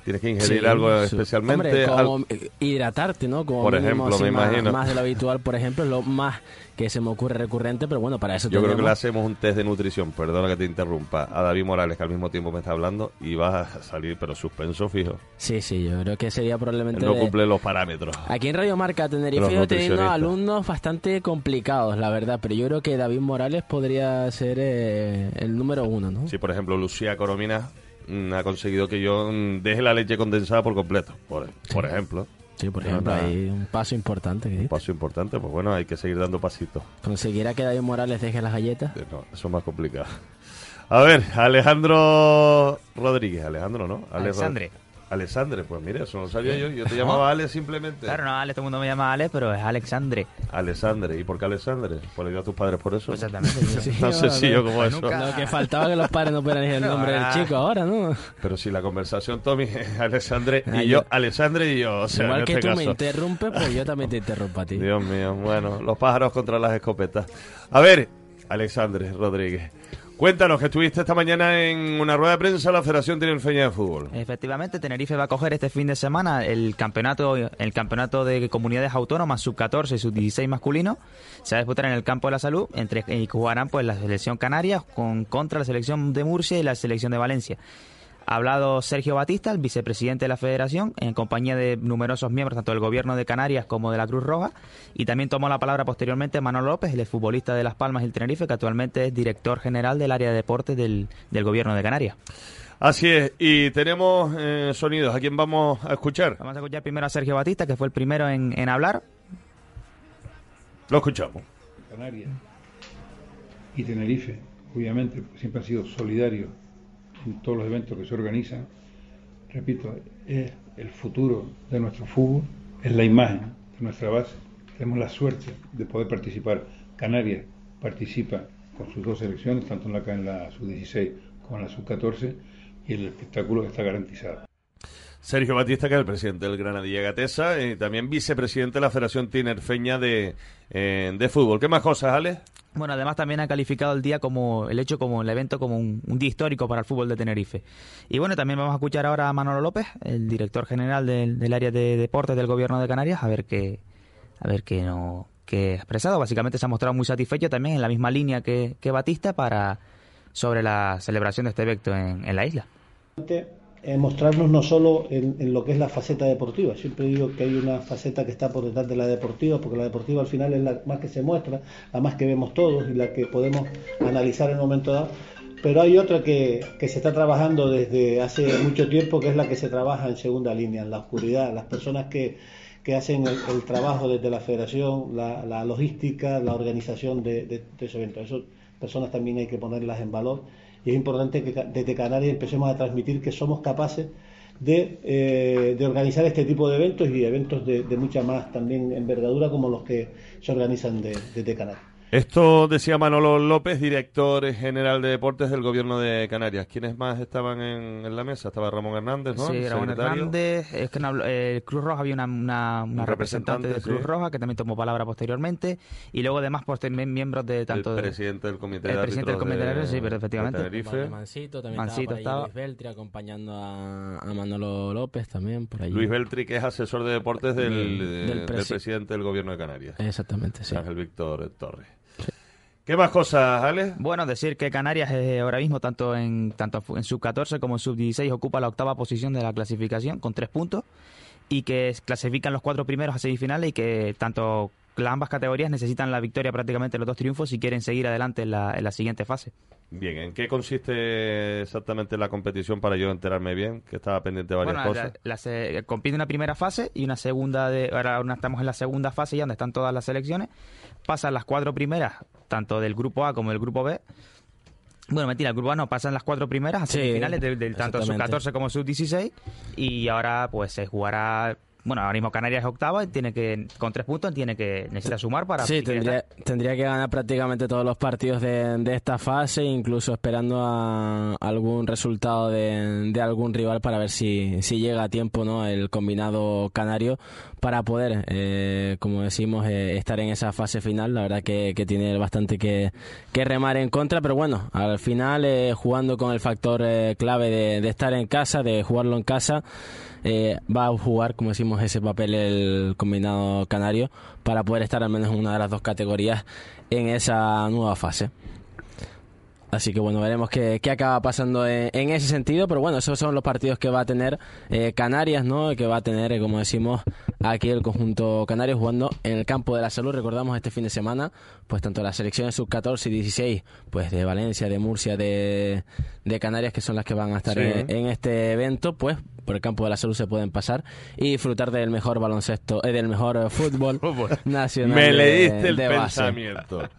Speaker 3: Tienes que ingerir
Speaker 4: Sí,
Speaker 3: algo especialmente.
Speaker 4: Hombre,
Speaker 3: al-
Speaker 4: como hidratarte, ¿no? Como
Speaker 3: Por
Speaker 4: mínimo,
Speaker 3: ejemplo,
Speaker 4: así,
Speaker 3: me
Speaker 4: más,
Speaker 3: imagino.
Speaker 4: más de lo habitual, por ejemplo, es lo más que se me ocurre recurrente, pero bueno, para eso
Speaker 3: Yo creo que le hacemos un test de nutrición, perdona que te interrumpa, a David Morales, que al mismo tiempo me está hablando, y vas a salir, pero suspenso fijo.
Speaker 4: Sí, sí, yo creo que sería probablemente...
Speaker 3: No
Speaker 4: de-
Speaker 3: cumple los parámetros.
Speaker 4: Aquí en Radio Marca Tenerife yo
Speaker 3: nutricionistas.
Speaker 4: alumnos bastante complicados, la verdad, pero yo creo que David Morales podría ser eh, el número uno, ¿no?
Speaker 3: Sí, por ejemplo, Lucía Coromina ha conseguido que yo mm, deje la leche condensada por completo, por, por ejemplo.
Speaker 4: Sí, por ejemplo, hay un paso importante que
Speaker 3: Un paso importante, pues bueno, hay que seguir dando pasitos.
Speaker 4: conseguirá que David Morales deje las galletas.
Speaker 3: Eh, No, eso es más complicado. A ver, Alejandro Rodríguez, Alejandro, ¿no? Ale-
Speaker 17: Alexandre.
Speaker 3: Alexandre, pues mira, eso no lo sabía yo. Yo te llamaba Ale simplemente.
Speaker 17: Claro, no, Ale, todo el mundo me llama Ale, pero es Alexandre.
Speaker 3: Alexandre. ¿Y por qué Alexandre? ¿Por le dio a tus padres por eso?
Speaker 17: Exactamente.
Speaker 3: Tan sencillo como eso.
Speaker 4: Lo que faltaba que los padres no pudieran decir el
Speaker 3: No,
Speaker 4: nombre del chico ahora, ¿no?
Speaker 3: Pero si la conversación, Tommy, es Alexandre y
Speaker 4: yo-
Speaker 3: yo, Alexandre y yo. O sea,
Speaker 4: Igual
Speaker 3: en
Speaker 4: que
Speaker 3: este
Speaker 4: tú me interrumpes, pues yo también te interrumpo a ti.
Speaker 3: Dios mío, bueno, los pájaros contra las escopetas. A ver, Alexandre Rodríguez, cuéntanos que estuviste esta mañana en una rueda de prensa la Federación Tinerfeña de Fútbol.
Speaker 17: Efectivamente, Tenerife va a coger este fin de semana el campeonato, el campeonato de comunidades autónomas sub-14 y sub-16 masculino. Se va a disputar en el campo de la salud entre y jugarán pues la selección Canarias con contra la selección de Murcia y la selección de Valencia. Ha hablado Sergio Batista, el vicepresidente de la federación, en compañía de numerosos miembros tanto del gobierno de Canarias como de la Cruz Roja. Y también tomó la palabra posteriormente Manuel López, el futbolista de Las Palmas y el Tenerife, que actualmente es director general del área de deportes del, del gobierno de Canarias.
Speaker 3: Así es, y tenemos eh, sonidos. ¿A quién vamos a escuchar?
Speaker 17: Vamos a escuchar primero a Sergio Batista, que fue el primero en, en hablar.
Speaker 3: Lo escuchamos.
Speaker 25: Canarias y Tenerife, obviamente, siempre han sido solidarios en todos los eventos que se organizan. Repito, es el futuro de nuestro fútbol, es la imagen de nuestra base. Tenemos la suerte de poder participar. Canarias participa con sus dos selecciones, tanto en la, en la sub-16 como en la sub-14, y el espectáculo está garantizado.
Speaker 3: Sergio Batista, que es el presidente del Granadilla Gatesa y también vicepresidente de la Federación Tinerfeña de, eh, de Fútbol. ¿Qué más cosas, Ale?
Speaker 17: Bueno, además también ha calificado el día como el hecho como el evento como un, un, día histórico para el fútbol de Tenerife. Y bueno, también vamos a escuchar ahora a Manolo López, el director general del, del área de deportes del gobierno de Canarias, a ver qué a ver qué no qué ha expresado. Básicamente se ha mostrado muy satisfecho también en la misma línea que, que Batista para sobre la celebración de este evento en, en la isla.
Speaker 26: Eh, mostrarnos no solo en, en, lo que es la faceta deportiva. Siempre digo que hay una faceta que está por detrás de la deportiva, porque la deportiva al final es la más que se muestra, la más que vemos todos y la que podemos analizar en un momento dado. Pero hay otra que, que se está trabajando desde hace mucho tiempo, que es la que se trabaja en segunda línea, en la oscuridad. Las personas que, que hacen el, el, trabajo desde la federación, la, la logística, la organización de, de, de evento. Esas personas también hay que ponerlas en valor y es importante que desde Canarias empecemos a transmitir que somos capaces de, eh, de organizar este tipo de eventos y eventos de, de, mucha más también envergadura como los que se organizan desde de Canarias.
Speaker 3: Esto decía Manolo López, director general de deportes del gobierno de Canarias. ¿Quiénes más estaban en, en la mesa? Estaba Ramón Hernández, ¿no?
Speaker 17: Sí, Ramón Hernández. Es que no eh, Cruz Roja había una, una, una representante, representante, de Cruz sí. Roja que también tomó palabra posteriormente. Y luego además pues, también miembros de tanto...
Speaker 3: El presidente del comité de
Speaker 17: El presidente del comité de,
Speaker 3: de
Speaker 17: sí, pero efectivamente.
Speaker 3: De
Speaker 4: Mancito también
Speaker 17: Mancito
Speaker 4: estaba, Luis Beltri acompañando a, a, Manolo López también por ahí.
Speaker 3: Luis Beltri, que es asesor de deportes del, del, del, presi del presidente del gobierno de Canarias.
Speaker 4: Exactamente, sí.
Speaker 3: Ángel Víctor Torres. ¿Qué más cosas, Ale?
Speaker 17: Bueno, decir que Canarias eh, ahora mismo, tanto en tanto en sub-14 como en sub-16, ocupa la octava posición de la clasificación con tres puntos y que clasifican los cuatro primeros a semifinales y que tanto ambas categorías necesitan la victoria prácticamente los dos triunfos si quieren seguir adelante en la, en la siguiente fase.
Speaker 3: Bien, ¿en qué consiste exactamente la competición para yo enterarme bien? Que estaba pendiente de varias
Speaker 17: bueno,
Speaker 3: cosas.
Speaker 17: La, la, se, compite una primera fase y una segunda, de, ahora estamos en la segunda fase ya donde están todas las selecciones. Pasan las cuatro primeras, tanto del grupo A como del grupo B. Bueno, mentira, el grupo A no, pasan las cuatro primeras a semifinales sí, del, del tanto sub-14 como sub-16 y ahora pues se jugará bueno, ahora mismo Canarias es octava y tiene que, con tres puntos, tiene que necesita sumar para.
Speaker 4: Sí, tendría, tendría, que ganar prácticamente todos los partidos de, de, esta fase, incluso esperando a algún resultado de, de, algún rival para ver si, si llega a tiempo ¿no? el combinado canario para poder, eh, como decimos, eh, estar en esa fase final. La verdad que, que tiene bastante que, que, remar en contra, pero bueno, al final eh, jugando con el factor eh, clave de, de estar en casa, de jugarlo en casa. Eh, va a jugar, como decimos, ese papel el combinado canario para poder estar al menos en una de las dos categorías en esa nueva fase. Así que bueno, veremos qué, acaba pasando en, en, ese sentido, pero bueno, esos son los partidos que va a tener eh, Canarias, ¿no? Que va a tener, como decimos, aquí el conjunto canario jugando en el campo de la salud. Recordamos este fin de semana, pues tanto las selecciones sub-14 y 16, pues de Valencia, de Murcia, de, de Canarias, que son las que van a estar sí. en, en, este evento, pues por el campo de la salud se pueden pasar y disfrutar del mejor baloncesto, eh, del mejor fútbol nacional.
Speaker 3: Me leíste de, el de pensamiento.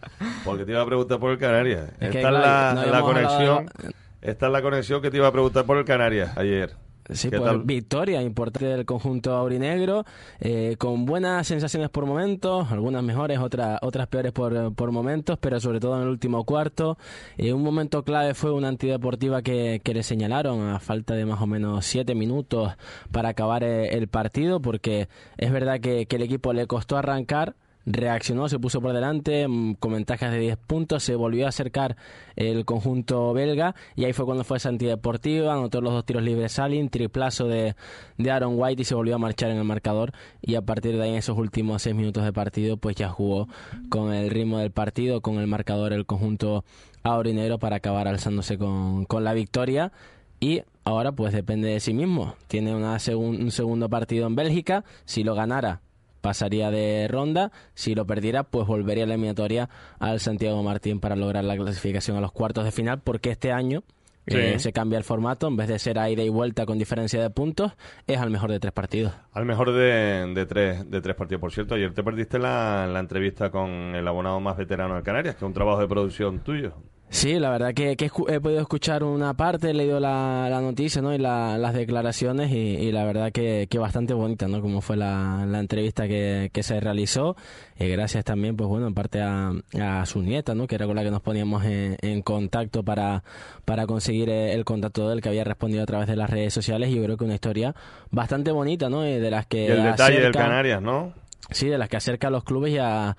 Speaker 3: Porque te iba a preguntar por el Canarias. Es Esta es la, no la conexión. Hablado... Esta es la conexión que te iba a preguntar por el Canarias ayer.
Speaker 4: Sí, pues tal? victoria importante del conjunto aurinegro, eh, con buenas sensaciones por momentos, algunas mejores, otras otras peores por, por momentos, pero sobre todo en el último cuarto. Eh, un momento clave fue una antideportiva que, que, le señalaron a falta de más o menos siete minutos para acabar eh, el partido, porque es verdad que, que el equipo le costó arrancar, reaccionó, se puso por delante mm, con ventajas de 10 puntos, se volvió a acercar el conjunto belga y ahí fue cuando fue esa antideportiva, anotó los dos tiros libres Salin, triplazo de, de Aaron White y se volvió a marchar en el marcador y a partir de ahí en esos últimos 6 minutos de partido pues ya jugó con el ritmo del partido, con el marcador el conjunto aurinero para acabar alzándose con, con la victoria y ahora pues depende de sí mismo, tiene una segun, un segundo partido en Bélgica, si lo ganara pasaría de ronda. Si lo perdiera, pues volvería a la eliminatoria al Santiago Martín para lograr la clasificación a los cuartos de final, porque este año sí. eh, se cambia el formato. En vez de ser a ida y vuelta con diferencia de puntos, es al mejor de tres partidos.
Speaker 3: Al mejor de, de tres, de tres partidos. Por cierto, ayer te perdiste la, la entrevista con el abonado más veterano de Canarias, que es un trabajo de producción tuyo.
Speaker 4: Sí, la verdad que, que he podido escuchar una parte, he leído la, la noticia ¿no? y la, las declaraciones y, y, la verdad que, que bastante bonita, ¿no? Como fue la, la entrevista que, que se realizó. Y gracias también, pues bueno, en parte a, a su nieta, ¿no? Que era con la que nos poníamos en, en contacto para, para conseguir el contacto de él, que había respondido a través de las redes sociales. Y yo creo que una historia bastante bonita, ¿no? Y de las que...
Speaker 3: Y el detalle del Canarias, ¿no?
Speaker 4: Sí, de las que acerca a los clubes y a,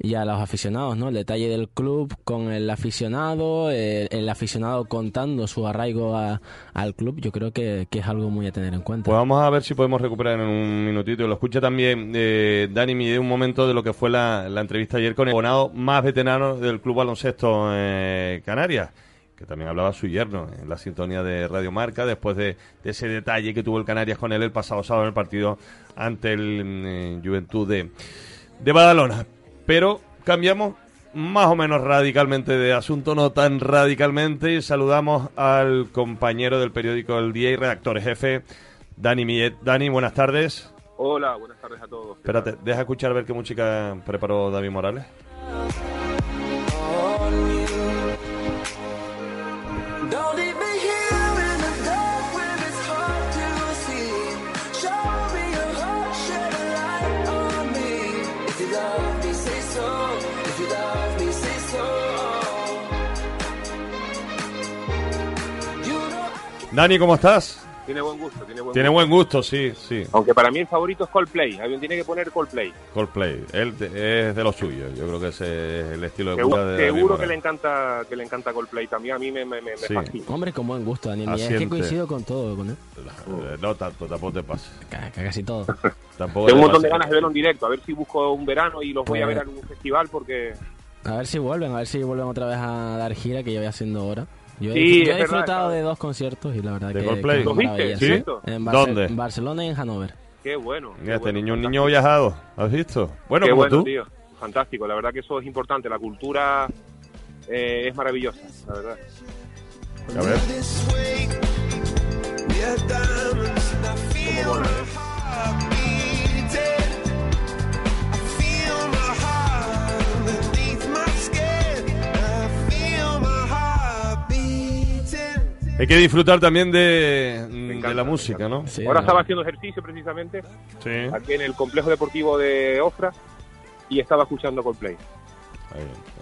Speaker 4: y a los aficionados, ¿no? El detalle del club con el aficionado, el, el aficionado contando su arraigo a- al club, yo creo que, es algo muy a tener en cuenta.
Speaker 3: Pues vamos a ver si podemos recuperar en un minutito. Lo escucha también eh, Dani Mide un momento de lo que fue la, la entrevista ayer con el abonado más veterano del Club Baloncesto eh, Canarias, que también hablaba su yerno en la sintonía de Radio Marca, después de, de ese detalle que tuvo el Canarias con él el pasado sábado en el partido ante el eh, Juventud de, de Badalona. Pero cambiamos más o menos radicalmente de asunto, no tan radicalmente, y saludamos al compañero del periódico El Día y redactor jefe, Dani Millet. Dani, buenas tardes.
Speaker 27: Hola, buenas tardes a todos.
Speaker 3: Espérate, deja escuchar a ver qué música preparó David Morales. Dani, ¿cómo estás?
Speaker 27: Tiene buen gusto, tiene buen
Speaker 3: Tiene
Speaker 27: gusto.
Speaker 3: buen gusto, sí, sí.
Speaker 27: Aunque para mí el favorito es Coldplay. Alguien tiene que poner Coldplay.
Speaker 3: Coldplay, él es de los suyos. Yo creo que ese es el estilo de
Speaker 27: Seguro,
Speaker 3: música de David
Speaker 27: seguro que le encanta que le encanta Coldplay también. A mí me, me, me, me
Speaker 3: Sí.
Speaker 27: fascina.
Speaker 4: Hombre, con buen gusto, Daniel. Miguel. Es que
Speaker 3: Asiente.
Speaker 4: coincido con todo, con él.
Speaker 3: No tanto, tampoco te pases.
Speaker 4: Casi todo.
Speaker 3: Tampoco
Speaker 27: Tengo
Speaker 3: te
Speaker 27: un montón de ganas de verlo en directo. A ver si busco un verano y los voy a
Speaker 4: Pues-
Speaker 27: ver en algún festival porque
Speaker 4: A ver si vuelven, a ver si vuelven otra vez a dar gira que yo voy haciendo ahora. Yo he,
Speaker 27: Sí,
Speaker 4: yo he
Speaker 27: es verdad,
Speaker 4: disfrutado de dos conciertos y la verdad
Speaker 3: ¿De
Speaker 4: que,
Speaker 3: Coldplay?
Speaker 4: que
Speaker 3: ¿Los viste?
Speaker 4: En
Speaker 3: ¿Dónde?
Speaker 4: En Barcelona y en Hannover.
Speaker 27: qué bueno.
Speaker 3: Mira, este niño, un niño viajado, ¿has visto? Bueno,
Speaker 27: qué
Speaker 3: como
Speaker 27: bueno,
Speaker 3: tú.
Speaker 27: tío. Fantástico. La verdad que eso es importante. La cultura eh, es maravillosa, la verdad.
Speaker 3: A ver. Hay que disfrutar también de, de la música, ¿no?
Speaker 27: Ahora estaba haciendo ejercicio precisamente
Speaker 3: Sí.
Speaker 27: aquí en el complejo deportivo de Ofra y estaba escuchando Coldplay.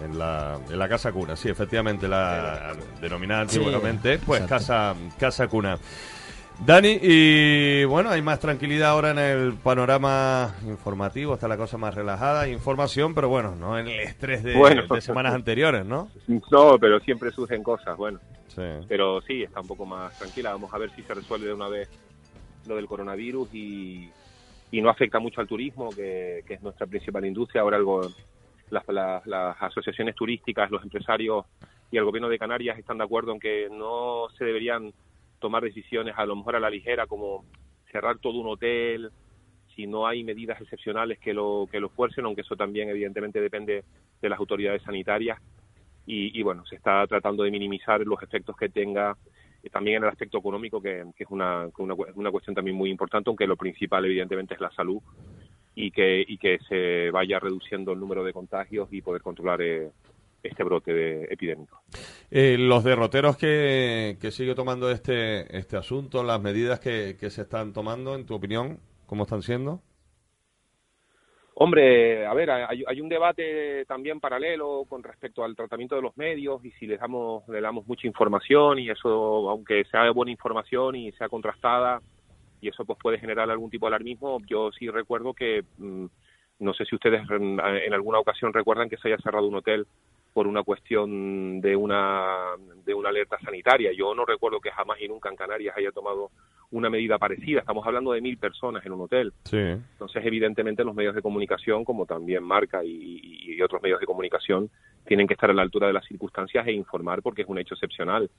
Speaker 3: En, la, en la casa cuna, sí, efectivamente, la denominada
Speaker 27: Sí,
Speaker 3: antiguamente, pues
Speaker 27: exacto.
Speaker 3: casa, casa cuna. Dani, y bueno, hay más tranquilidad ahora en el panorama informativo, está la cosa más relajada, información, pero bueno, no en el estrés de,
Speaker 27: Bueno.
Speaker 3: de semanas anteriores, ¿no?
Speaker 27: No, pero siempre surgen cosas, bueno.
Speaker 3: Sí.
Speaker 27: Pero sí, está un poco más tranquila. Vamos a ver si se resuelve de una vez lo del coronavirus y, y no afecta mucho al turismo, que, que es nuestra principal industria. Ahora algo, las, las- las asociaciones turísticas, los empresarios y el gobierno de Canarias están de acuerdo en que no se deberían tomar decisiones a lo mejor a la ligera como cerrar todo un hotel si no hay medidas excepcionales que lo que lo fuercen aunque eso también evidentemente depende de las autoridades sanitarias. Y, y, bueno se está tratando de minimizar los efectos que tenga eh, también en el aspecto económico que, que es una, una una cuestión también muy importante aunque lo principal evidentemente es la salud y que y que se vaya reduciendo el número de contagios y poder controlar eh, este brote de epidémico
Speaker 3: Eh, los derroteros que, que sigue tomando este, este asunto, las medidas que, que se están tomando, en tu opinión, ¿cómo están siendo?
Speaker 27: Hombre, a ver, hay, hay un debate también paralelo con respecto al tratamiento de los medios y si les damos, le damos mucha información y eso, aunque sea buena información y sea contrastada y eso pues puede generar algún tipo de alarmismo, yo sí recuerdo que, mm, no sé si ustedes en alguna ocasión recuerdan que se haya cerrado un hotel por una cuestión de una de una alerta sanitaria. Yo no recuerdo que jamás y nunca en Canarias haya tomado una medida parecida. Estamos hablando de mil personas en un hotel.
Speaker 3: Sí.
Speaker 27: Entonces, evidentemente, los medios de comunicación, como también Marca y, y- otros medios de comunicación, tienen que estar a la altura de las circunstancias e informar porque es un hecho excepcional.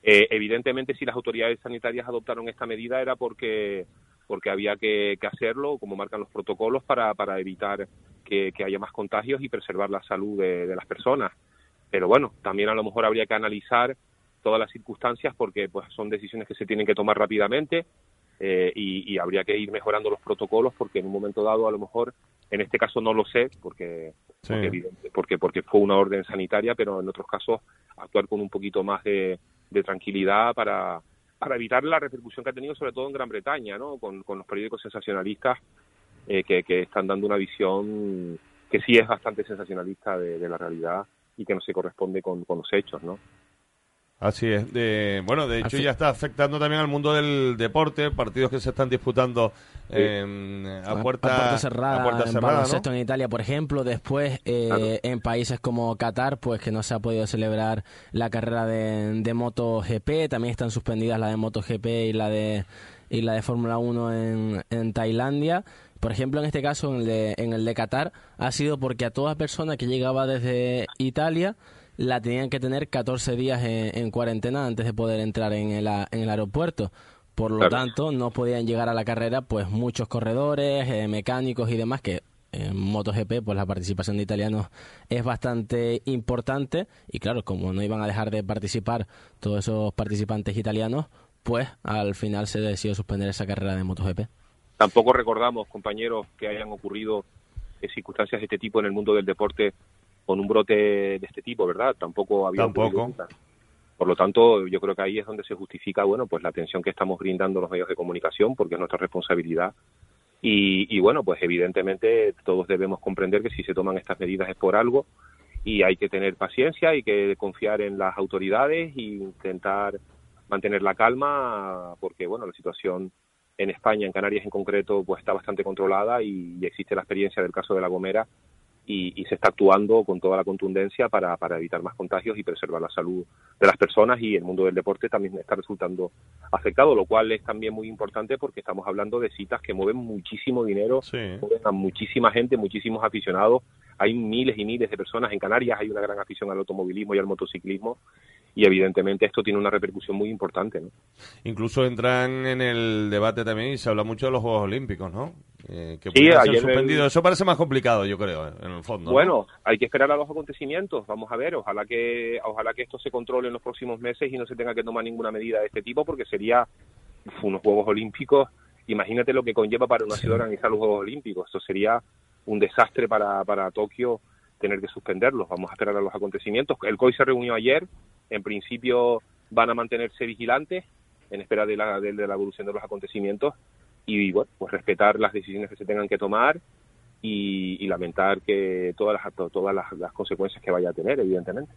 Speaker 27: Eh, evidentemente, si las autoridades sanitarias adoptaron esta medida era porque porque había que, que hacerlo, como marcan los protocolos, para, para evitar que, que haya más contagios y preservar la salud de, de las personas. Pero bueno, también a lo mejor habría que analizar todas las circunstancias porque pues son decisiones que se tienen que tomar rápidamente eh, y, y habría que ir mejorando los protocolos porque en un momento dado a lo mejor, en este caso no lo sé, porque
Speaker 3: Sí.
Speaker 27: porque, porque, porque fue una orden sanitaria, pero en otros casos actuar con un poquito más de, de tranquilidad para, para evitar la repercusión que ha tenido, sobre todo en Gran Bretaña, ¿no? con, los periódicos sensacionalistas eh, que, que están dando una visión que sí es bastante sensacionalista de, de la realidad y que no se corresponde con, con los hechos, ¿no?
Speaker 3: Así es. De, bueno, de hecho
Speaker 27: Así-
Speaker 3: ya está afectando también al mundo del deporte, partidos que se están disputando eh, a, puerta,
Speaker 4: a puerta cerrada,
Speaker 3: a puerta
Speaker 4: en
Speaker 3: ¿no?
Speaker 4: baloncesto en Italia, por ejemplo. Después, eh, en países como Qatar, pues que no se ha podido celebrar la carrera de, de MotoGP. También están suspendidas la de MotoGP y la de y la de Fórmula 1 en, en Tailandia. Por ejemplo, en este caso, en el, de, en el de Qatar, ha sido porque a toda persona que llegaba desde Italia la tenían que tener 14 días en, en cuarentena antes de poder entrar en el, en el aeropuerto. Por lo
Speaker 27: Claro.
Speaker 4: tanto, no podían llegar a la carrera pues muchos corredores, eh, mecánicos y demás que en MotoGP pues la participación de italianos es bastante importante y claro, como no iban a dejar de participar todos esos participantes italianos, pues al final se decidió suspender esa carrera de MotoGP.
Speaker 27: Tampoco recordamos, compañeros, que hayan ocurrido eh, circunstancias de este tipo en el mundo del deporte con un brote de este tipo, ¿verdad? Tampoco había
Speaker 3: Tampoco.
Speaker 27: Por lo tanto, yo creo que ahí es donde se justifica, bueno, pues la atención que estamos brindando los medios de comunicación, porque es nuestra responsabilidad. Y, y bueno, pues evidentemente todos debemos comprender que si se toman estas medidas es por algo y hay que tener paciencia, hay que confiar en las autoridades e intentar mantener la calma, porque bueno, la situación en España, en Canarias en concreto, pues está bastante controlada y, y existe la experiencia del caso de La Gomera y, y se está actuando con toda la contundencia para, para evitar más contagios y preservar la salud de las personas y el mundo del deporte también está resultando afectado, lo cual es también muy importante porque estamos hablando de citas que mueven muchísimo dinero, mueven a muchísima gente, muchísimos aficionados, hay miles y miles de personas en Canarias, hay una gran afición al automovilismo y al motociclismo y evidentemente esto tiene una repercusión muy importante, ¿no?
Speaker 3: Incluso entran en el debate también y se habla mucho de los Juegos Olímpicos, ¿no? Eh, que
Speaker 27: Sí, ayer el-
Speaker 3: suspendidos. Eso parece más complicado, yo creo, en el fondo. ¿no?
Speaker 27: Bueno, hay que esperar a los acontecimientos. Vamos a ver, ojalá que ojalá que esto se controle en los próximos meses y no se tenga que tomar ninguna medida de este tipo, porque sería uf, unos Juegos Olímpicos. Imagínate lo que conlleva para una ciudad organizar los Juegos Olímpicos. Esto sería un desastre para, para Tokio tener que suspenderlos. Vamos a esperar a los acontecimientos. El COI se reunió ayer. En principio van a mantenerse vigilantes en espera de la, de, de la evolución de los acontecimientos y bueno, pues respetar las decisiones que se tengan que tomar y, y lamentar que todas las to- todas las, las consecuencias que vaya a tener, evidentemente.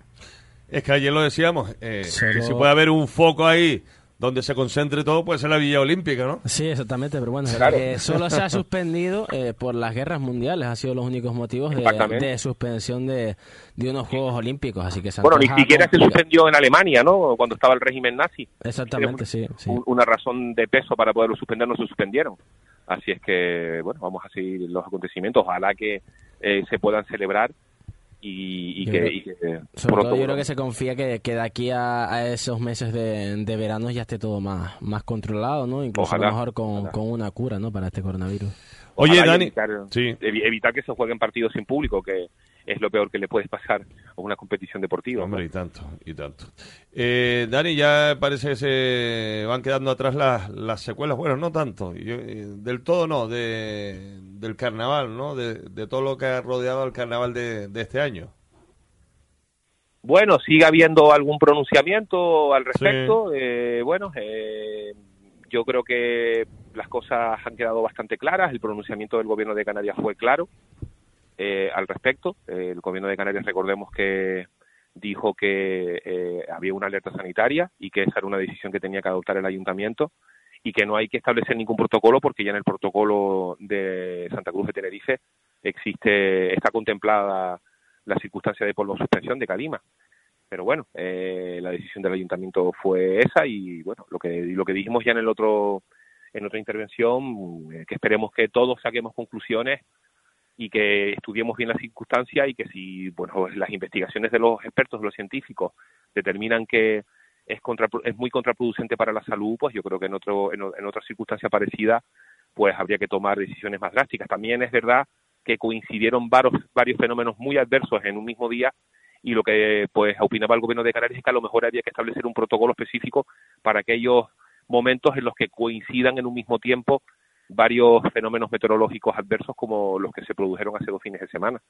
Speaker 3: Es que ayer lo decíamos, eh, que si puede haber un foco ahí donde se concentre todo, puede ser la Villa Olímpica, ¿no?
Speaker 4: Sí, exactamente, pero bueno,
Speaker 3: Claro.
Speaker 4: que solo se ha suspendido eh, por las guerras mundiales, ha sido los únicos motivos de, suspensión de, de unos Juegos Olímpicos, así que se
Speaker 27: Bueno, ni siquiera se suspendió en Alemania, ¿no? Cuando estaba el régimen nazi.
Speaker 4: Exactamente, sí, sí.
Speaker 27: Un- Una razón de peso para poderlo suspender no se suspendieron. Así es que, bueno, vamos a seguir los acontecimientos. Ojalá que eh, se puedan celebrar y, y
Speaker 4: Yo
Speaker 27: que,
Speaker 4: creo-
Speaker 27: y que
Speaker 4: Sobre
Speaker 27: pronto,
Speaker 4: todo yo creo que se confía que, que de aquí a, a esos meses de, de verano ya esté todo más, más controlado, ¿no? Incluso a lo
Speaker 27: Ojalá,
Speaker 4: mejor con, con una cura, ¿no? Para este coronavirus.
Speaker 3: Oye,
Speaker 27: Ojalá
Speaker 3: Dani,
Speaker 27: Evitar, evi- evitar que se jueguen partidos sin público, que es lo peor que le puede pasar a una competición deportiva.
Speaker 3: Hombre, y tanto, y tanto. Eh, Dani, ya parece que se van quedando atrás las, las secuelas. Bueno, no tanto, yo, eh, del todo no, de, del carnaval, ¿no? De, de todo lo que ha rodeado al carnaval de, de este año.
Speaker 27: Bueno, sigue habiendo algún pronunciamiento al respecto. Eh, bueno, eh, yo creo que las cosas han quedado bastante claras. El pronunciamiento del gobierno de Canarias fue claro eh, al respecto. Eh, el gobierno de Canarias, recordemos que dijo que eh, había una alerta sanitaria y que esa era una decisión que tenía que adoptar el ayuntamiento y que no hay que establecer ningún protocolo porque ya en el protocolo de Santa Cruz de Tenerife existe, está contemplada la circunstancia de polvo suspensión de Calima. Pero bueno, eh, la decisión del ayuntamiento fue esa y bueno, lo que lo que dijimos ya en el otro en otra intervención, eh, que esperemos que todos saquemos conclusiones y que estudiemos bien la circunstancia y que si bueno las investigaciones de los expertos, de los científicos, determinan que es, es muy contraproducente para la salud, pues yo creo que en, otro, en otra circunstancia parecida, pues habría que tomar decisiones más drásticas. También es verdad que coincidieron varios, varios fenómenos muy adversos en un mismo día y lo que pues opinaba el gobierno de Canarias es que a lo mejor había que establecer un protocolo específico para aquellos momentos en los que coincidan en un mismo tiempo varios fenómenos meteorológicos adversos como los que se produjeron hace dos fines de semana.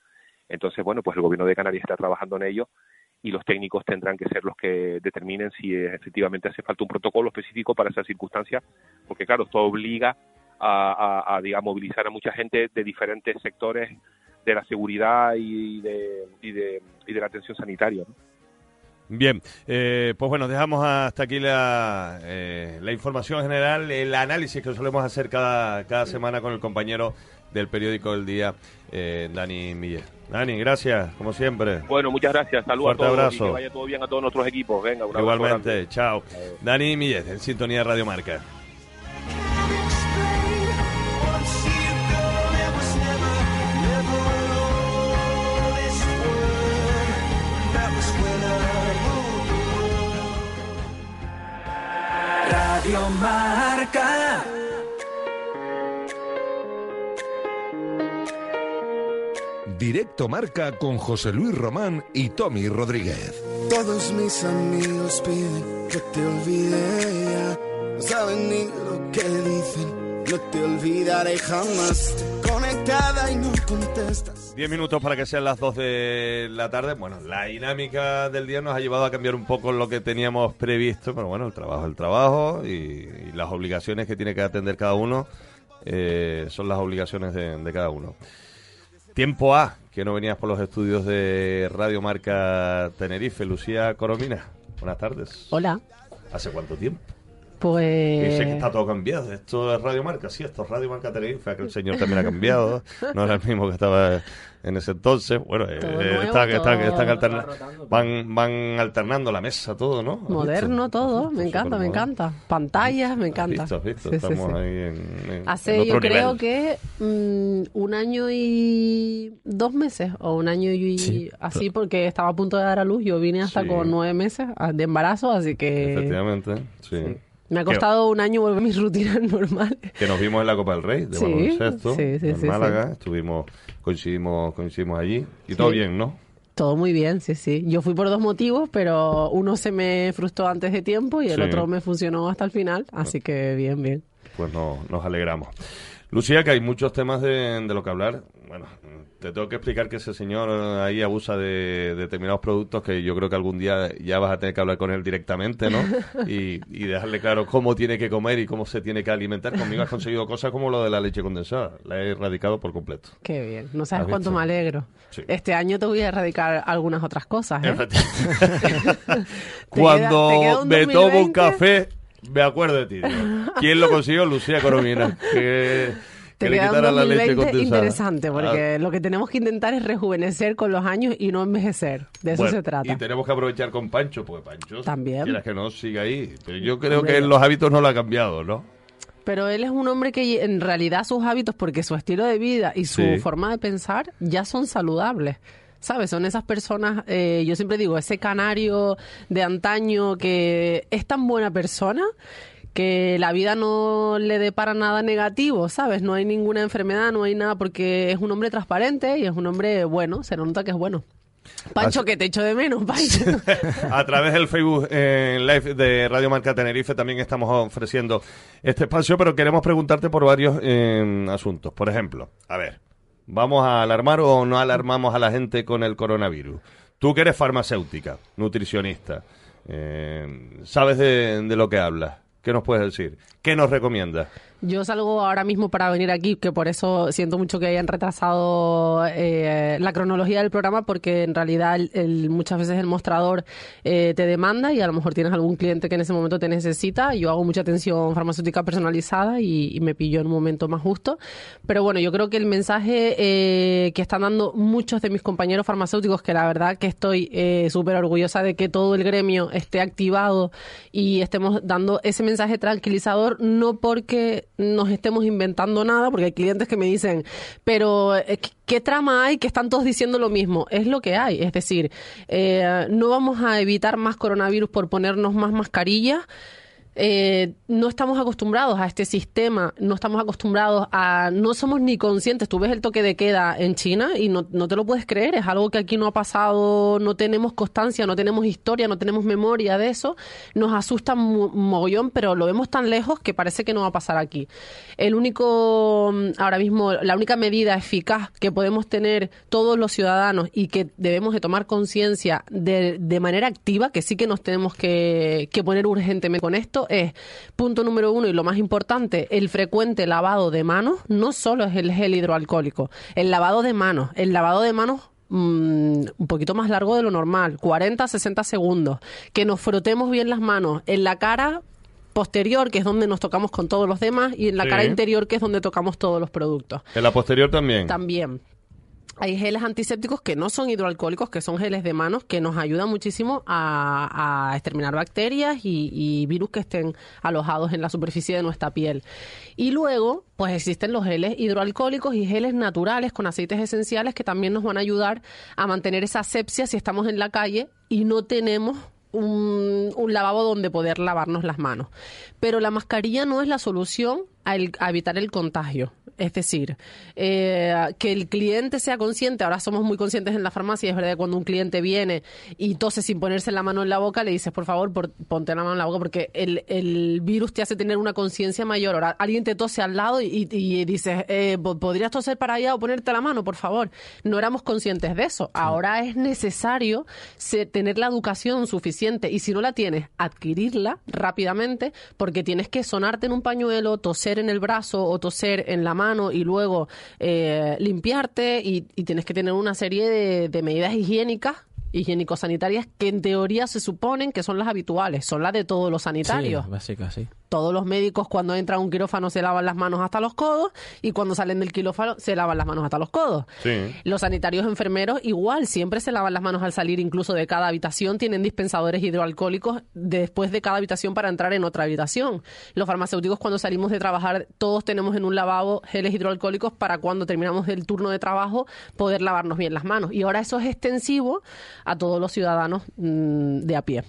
Speaker 27: Entonces, bueno, pues el gobierno de Canarias está trabajando en ello y los técnicos tendrán que ser los que determinen si efectivamente hace falta un protocolo específico para esa circunstancia, porque claro, esto obliga a, digamos, movilizar a mucha gente de diferentes sectores de la seguridad y de, y de, y de la atención sanitaria.
Speaker 3: Bien, eh, pues bueno, dejamos hasta aquí la, eh, la información general, el análisis que solemos hacer cada, cada semana con el compañero del periódico del día, eh, Dani Millet. Dani, gracias, como siempre.
Speaker 27: Bueno, muchas gracias, saludos
Speaker 3: Fuerte
Speaker 27: a todos
Speaker 3: abrazo.
Speaker 27: y que vaya todo bien a todos nuestros equipos. Venga, un abrazo
Speaker 3: Igualmente, chao. Dani Millet, en sintonía de Radio Marca.
Speaker 1: Radio Marca.
Speaker 2: Directo Marca con José Luis Román y Tommy Rodríguez.
Speaker 28: Todos mis amigos piden que te olvide ya. No saben ni lo que dicen. No te olvidaré jamás. Conectada y no contestas.
Speaker 3: Diez minutos para que sean las dos de la tarde. Bueno, la dinámica del día nos ha llevado a cambiar un poco lo que teníamos previsto, pero bueno, el trabajo es el trabajo y, y las obligaciones que tiene que atender cada uno eh, son las obligaciones de, de cada uno. Tiempo A, que no venías por los estudios de Radio Marca Tenerife. Lucía Coromina, buenas tardes.
Speaker 29: Hola.
Speaker 3: ¿Hace cuánto tiempo?
Speaker 29: Pues.
Speaker 3: Dice que está todo cambiado. Esto es Radio Marca, sí, esto es Radio Marca Tenerife. Aquel señor también ha cambiado. No era el mismo que estaba en ese entonces. Bueno, eh,
Speaker 29: Todo nuevo,
Speaker 3: está- que está- que
Speaker 29: todo-
Speaker 3: están alterna- van, van alternando la mesa, todo, ¿no? ¿Has
Speaker 29: Moderno todo, me encanta, me encanta. Pantallas, me
Speaker 3: ¿Has
Speaker 29: encanta.
Speaker 3: visto? ¿Has visto?
Speaker 29: Sí, sí,
Speaker 3: Estamos
Speaker 29: sí.
Speaker 3: ahí en, en- en
Speaker 29: Hace
Speaker 3: otro
Speaker 29: yo creo que mm, un año y dos meses o un año y
Speaker 3: Sí.
Speaker 29: así porque estaba a punto de dar a luz. Yo vine hasta
Speaker 3: Sí.
Speaker 29: con nueve meses de embarazo, así que
Speaker 3: Efectivamente, sí.
Speaker 29: Me ha
Speaker 3: Que-
Speaker 29: costado un año volver a mis rutinas normales.
Speaker 3: Que nos vimos en la Copa del Rey de
Speaker 29: Sí,
Speaker 3: baloncesto
Speaker 29: sí, sí,
Speaker 3: en Málaga. Estuvimos, coincidimos, coincidimos allí. Y todo bien, ¿no?
Speaker 29: Todo muy bien, sí, sí. Yo fui por dos motivos, pero uno se me frustró antes de tiempo y el otro me funcionó hasta el final, así que bien, bien.
Speaker 3: Pues no, nos alegramos. Lucía, que hay muchos temas de, de lo que hablar. Bueno, te tengo que explicar que ese señor ahí abusa de determinados productos que yo creo que algún día ya vas a tener que hablar con él directamente, ¿no? Y, y dejarle claro cómo tiene que comer y cómo se tiene que alimentar. Conmigo has conseguido cosas como lo de la leche condensada. La he erradicado por completo.
Speaker 29: Qué bien. No sabes
Speaker 3: ¿Has
Speaker 29: cuánto
Speaker 3: visto?
Speaker 29: me alegro.
Speaker 3: Sí.
Speaker 29: Este año te voy a erradicar algunas otras cosas, ¿eh?
Speaker 3: Cuando
Speaker 29: te queda un
Speaker 3: me tomo un
Speaker 29: 2020.
Speaker 3: café, me acuerdo de ti. tío. ¿Quién lo consiguió? Lucía Coromina. Que,
Speaker 29: Te queda un
Speaker 3: quitara la leche
Speaker 29: 2020
Speaker 3: condensada.
Speaker 29: interesante, porque lo que tenemos que intentar es rejuvenecer con los años y no envejecer. De eso
Speaker 3: Bueno,
Speaker 29: se trata.
Speaker 3: Y tenemos que aprovechar con Pancho, porque Pancho,
Speaker 29: También.
Speaker 3: quieras que no, siga ahí. Pero yo creo
Speaker 29: Hombre.
Speaker 3: que en los hábitos no lo ha cambiado, ¿no?
Speaker 29: Pero él es un hombre que en realidad sus hábitos, porque su estilo de vida y su
Speaker 3: Sí.
Speaker 29: forma de pensar ya son saludables. ¿Sabes? Son esas personas, eh, yo siempre digo, ese canario de antaño que es tan buena persona que la vida no le depara nada negativo, ¿sabes? No hay ninguna enfermedad, no hay nada, porque es un hombre transparente y es un hombre bueno, se nota que es bueno. Pancho, que te echo de menos, Pancho.
Speaker 3: A través del Facebook eh, Live de Radio Marca Tenerife también estamos ofreciendo este espacio, pero queremos preguntarte por varios eh, asuntos. Por ejemplo, a ver, ¿vamos a alarmar o no alarmamos a la gente con el coronavirus? Tú que eres farmacéutica, nutricionista, eh, ¿sabes de, de lo que hablas? ¿Qué nos puedes decir? ¿Qué nos recomiendas?
Speaker 29: Yo salgo ahora mismo para venir aquí, que por eso siento mucho que hayan retrasado eh, la cronología del programa, porque en realidad el- muchas veces el mostrador eh, te demanda y a lo mejor tienes algún cliente que en ese momento te necesita. Yo hago mucha atención farmacéutica personalizada y, y me pillo en un momento más justo. Pero bueno, yo creo que el mensaje eh, que están dando muchos de mis compañeros farmacéuticos, que la verdad que estoy eh, súper orgullosa de que todo el gremio esté activado y estemos dando ese mensaje tranquilizador, no porque nos estemos inventando nada, porque hay clientes que me dicen, pero eh, ¿qué- ¿qué trama hay que están todos diciendo lo mismo? Es lo que hay, es decir, eh, no vamos a evitar más coronavirus por ponernos más mascarillas eh, no estamos acostumbrados a este sistema, no estamos acostumbrados a, no somos ni conscientes. Tú ves el toque de queda en China y no, no te lo puedes creer, es algo que aquí no ha pasado, no tenemos constancia, no tenemos historia, no tenemos memoria de eso. Nos asusta mogollón, pero lo vemos tan lejos que parece que no va a pasar aquí. El único, mm, ahora mismo, la única medida eficaz que podemos tener todos los ciudadanos y que debemos de tomar conciencia de, de manera activa, que sí que nos tenemos que, que poner urgentemente con esto, es punto número uno y lo más importante, el frecuente lavado de manos, no solo es el gel hidroalcohólico, el lavado de manos, el lavado de manos mm, un poquito más largo de lo normal, 40 60 segundos, que nos frotemos bien las manos en la cara posterior, que es donde nos tocamos con todos los demás, y en la
Speaker 3: Sí.
Speaker 29: cara interior, que es donde tocamos todos los productos.
Speaker 3: En la posterior también.
Speaker 29: También. Hay geles antisépticos que no son hidroalcohólicos, que son geles de manos, que nos ayudan muchísimo a, a exterminar bacterias y, y virus que estén alojados en la superficie de nuestra piel. Y luego, pues existen los geles hidroalcohólicos y geles naturales con aceites esenciales que también nos van a ayudar a mantener esa asepsia si estamos en la calle y no tenemos un, un lavabo donde poder lavarnos las manos. Pero la mascarilla no es la solución a, el- a evitar el contagio. Es decir, eh, que el cliente sea consciente, ahora somos muy conscientes en la farmacia, es verdad que cuando un cliente viene y tose sin ponerse la mano en la boca, le dices, por favor, por- ponte la mano en la boca, porque el, el virus te hace tener una conciencia mayor. Ahora alguien te tose al lado y, y dices, eh, po- ¿podrías toser para allá o ponerte la mano, por favor? No éramos conscientes de eso. Ahora es necesario se- tener la educación suficiente y si no la tienes, adquirirla rápidamente porque tienes que sonarte en un pañuelo, toser en el brazo o toser en la mano y luego eh, limpiarte y, tienes que tener una serie de, medidas higiénicas higiénico-sanitarias que en teoría se suponen que son las habituales, son las de todos los sanitarios
Speaker 4: Sí, básica, sí.
Speaker 29: Todos los médicos cuando entran a un quirófano se lavan las manos hasta los codos y cuando salen del quirófano se lavan las manos hasta los codos.
Speaker 3: Sí.
Speaker 29: Los sanitarios enfermeros igual, siempre se lavan las manos al salir incluso de cada habitación, tienen dispensadores hidroalcohólicos después de cada habitación para entrar en otra habitación. Los farmacéuticos cuando salimos de trabajar todos tenemos en un lavabo geles hidroalcohólicos para cuando terminamos el turno de trabajo poder lavarnos bien las manos. Y ahora eso es extensivo a todos los ciudadanos mm, de a pie.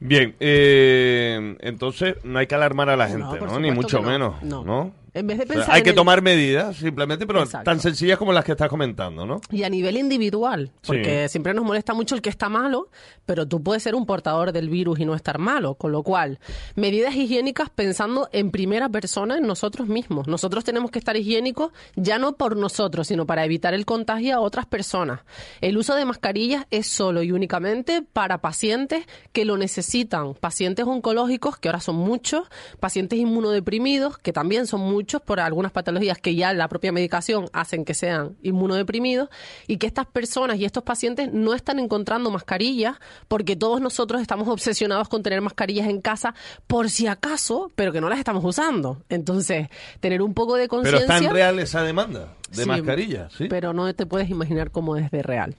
Speaker 3: Bien, eh, entonces no hay que alarmar a la gente, ¿no? Ni mucho
Speaker 29: no,
Speaker 3: menos,
Speaker 29: no. En vez de
Speaker 3: O sea,
Speaker 29: pensar
Speaker 3: hay
Speaker 29: en
Speaker 3: que
Speaker 29: el-
Speaker 3: tomar medidas, simplemente, pero
Speaker 29: Exacto.
Speaker 3: tan sencillas como las que estás comentando, ¿no?
Speaker 29: Y a nivel individual, porque
Speaker 3: Sí.
Speaker 29: siempre nos molesta mucho el que está malo, pero tú puedes ser un portador del virus y no estar malo. Con lo cual, medidas higiénicas pensando en primera persona en nosotros mismos. Nosotros tenemos que estar higiénicos ya no por nosotros, sino para evitar el contagio a otras personas. El uso de mascarillas es solo y únicamente para pacientes que lo necesitan. Pacientes oncológicos, que ahora son muchos, pacientes inmunodeprimidos, que también son muchos por algunas patologías que ya la propia medicación hacen que sean inmunodeprimidos, y que estas personas y estos pacientes no están encontrando mascarillas porque todos nosotros estamos obsesionados con tener mascarillas en casa por si acaso, pero que no las estamos usando. Entonces, tener un poco de
Speaker 3: Pero
Speaker 29: conciencia.
Speaker 3: está en real esa demanda de
Speaker 29: Sí,
Speaker 3: mascarillas, ¿sí?
Speaker 29: Pero no te puedes imaginar cómo es de real.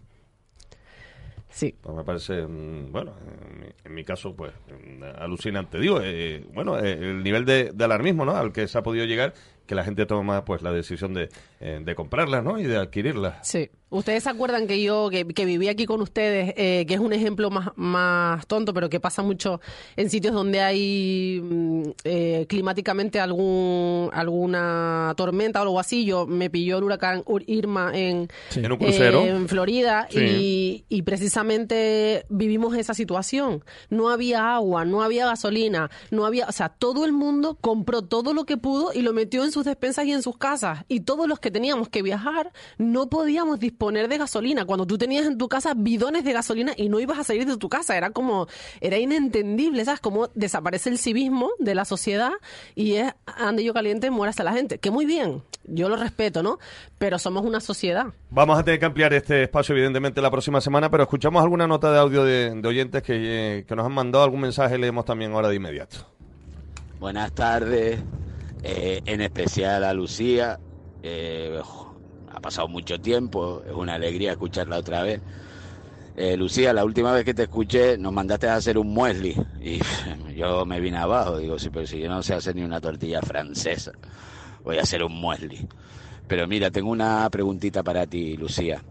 Speaker 29: Sí.
Speaker 3: Pues me parece, mm, bueno, en mi, en mi caso, pues, mm, alucinante. Digo, eh, bueno, eh, el nivel de, de alarmismo, ¿no? Al que se ha podido llegar, que la gente toma, pues, la decisión de, eh, de comprarlas, ¿no? Y de adquirirlas.
Speaker 29: Sí. Ustedes se acuerdan que yo, que, que viví aquí con ustedes, eh, que es un ejemplo más, más tonto, pero que pasa mucho en sitios donde hay mm, eh, climáticamente algún alguna tormenta o algo así. Yo me pilló el huracán Ur- Irma en,
Speaker 3: Sí. En un crucero.
Speaker 29: eh, en Florida
Speaker 3: Sí.
Speaker 29: y, y precisamente vivimos esa situación. No había agua, no había gasolina, no había, o sea, todo el mundo compró todo lo que pudo y lo metió en sus despensas y en sus casas. Y todos los que teníamos que viajar no podíamos disponer de gasolina. Cuando tú tenías en tu casa bidones de gasolina y no ibas a salir de tu casa, era como, era inentendible, ¿sabes? Cómo desaparece el civismo de la sociedad y es ande yo caliente, muera hasta la gente. Que muy bien, yo lo respeto, ¿no? Pero somos una sociedad.
Speaker 3: Vamos a tener que ampliar este espacio, evidentemente, la próxima semana, pero escuchamos alguna nota de audio de, de oyentes que, eh, que nos han mandado algún mensaje, leemos también ahora de inmediato.
Speaker 30: Buenas tardes, eh, en especial a Lucía. eh, ha pasado mucho tiempo, es una alegría escucharla otra vez. Eh, Lucía, la última vez que te escuché nos mandaste a hacer un muesli y yo me vine abajo, digo, sí, pero si yo no sé hacer ni una tortilla francesa, voy a hacer un muesli. Pero mira, tengo una preguntita para ti, Lucía.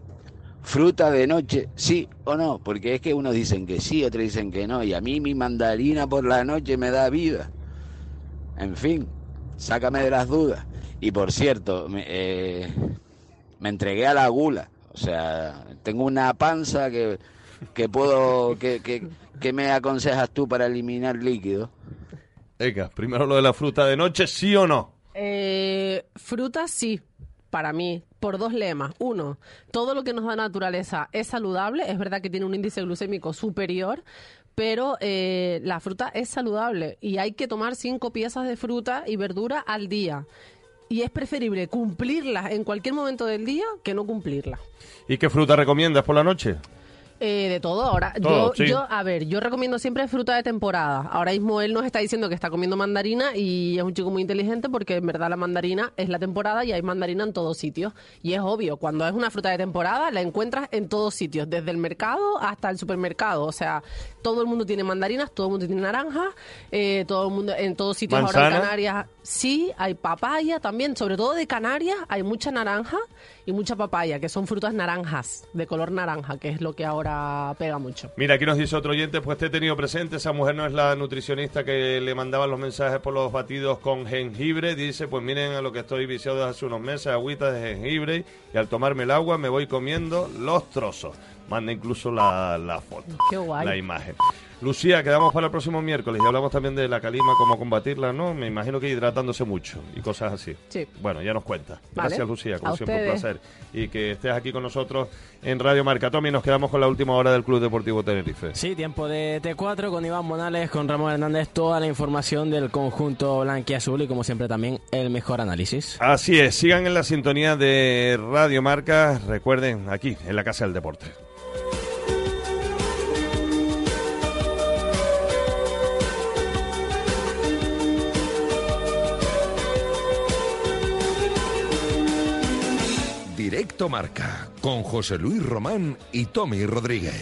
Speaker 30: fruta de noche, sí o no, porque es que unos dicen que sí, otros dicen que no, y a mí mi mandarina por la noche me da vida. En fin, sácame de las dudas. Y por cierto, eh, me entregué a la gula, o sea, tengo una panza que, que puedo, que, que, que me aconsejas tú para eliminar líquido.
Speaker 3: Venga, primero lo de la fruta de noche, ¿sí o no?
Speaker 29: Eh, fruta sí, para mí, por dos lemas. Uno, todo lo que nos da naturaleza es saludable. Es verdad que tiene un índice glucémico superior, pero eh, la fruta es saludable y hay que tomar cinco piezas de fruta y verdura al día. Y es preferible cumplirlas en cualquier momento del día que no cumplirlas.
Speaker 3: ¿Y qué fruta recomiendas por la noche?
Speaker 29: Eh, de todo ahora.
Speaker 3: Todo,
Speaker 29: yo,
Speaker 3: sí.
Speaker 29: yo, a ver, yo recomiendo siempre fruta de temporada. Ahora mismo él nos está diciendo que está comiendo mandarina y es un chico muy inteligente porque en verdad la mandarina es la temporada y hay mandarina en todos sitios. Y es obvio, cuando es una fruta de temporada la encuentras en todos sitios, desde el mercado hasta el supermercado. O sea, todo el mundo tiene mandarinas, todo el mundo tiene naranjas, eh, todo el mundo en todos sitios ahora en. Canarias. Sí, hay papaya también, sobre todo de Canarias hay mucha naranja y mucha papaya, que son frutas naranjas, de color naranja, que es lo que ahora pega mucho.
Speaker 3: Mira, aquí nos dice otro oyente, pues te he tenido presente, esa mujer no es la nutricionista que le mandaban los mensajes por los batidos con jengibre, dice, pues miren a lo que estoy viciado desde hace unos meses, agüita de jengibre, y al tomarme el agua me voy comiendo los trozos. Manda incluso la, la foto,
Speaker 29: Qué guay.
Speaker 3: la imagen. Lucía, quedamos para el próximo miércoles y hablamos también de la calima, cómo combatirla, ¿no? Me imagino que hidratándose mucho y cosas así.
Speaker 29: Sí.
Speaker 3: Bueno, ya nos cuenta.
Speaker 29: Vale.
Speaker 3: Gracias, Lucía, como
Speaker 29: A
Speaker 3: siempre un placer. Y que estés aquí con nosotros en Radio Marca. Tommy, nos quedamos con la última hora del Club Deportivo Tenerife.
Speaker 4: Sí, tiempo de T4 con Iván Monales, con Ramón Hernández, toda la información del conjunto blanquiazul y como siempre también el mejor análisis.
Speaker 3: Así es, sigan en la sintonía de Radio Marca, recuerden, aquí, en la Casa del Deporte.
Speaker 2: Directo Marca con José Luis Román y Tommy Rodríguez.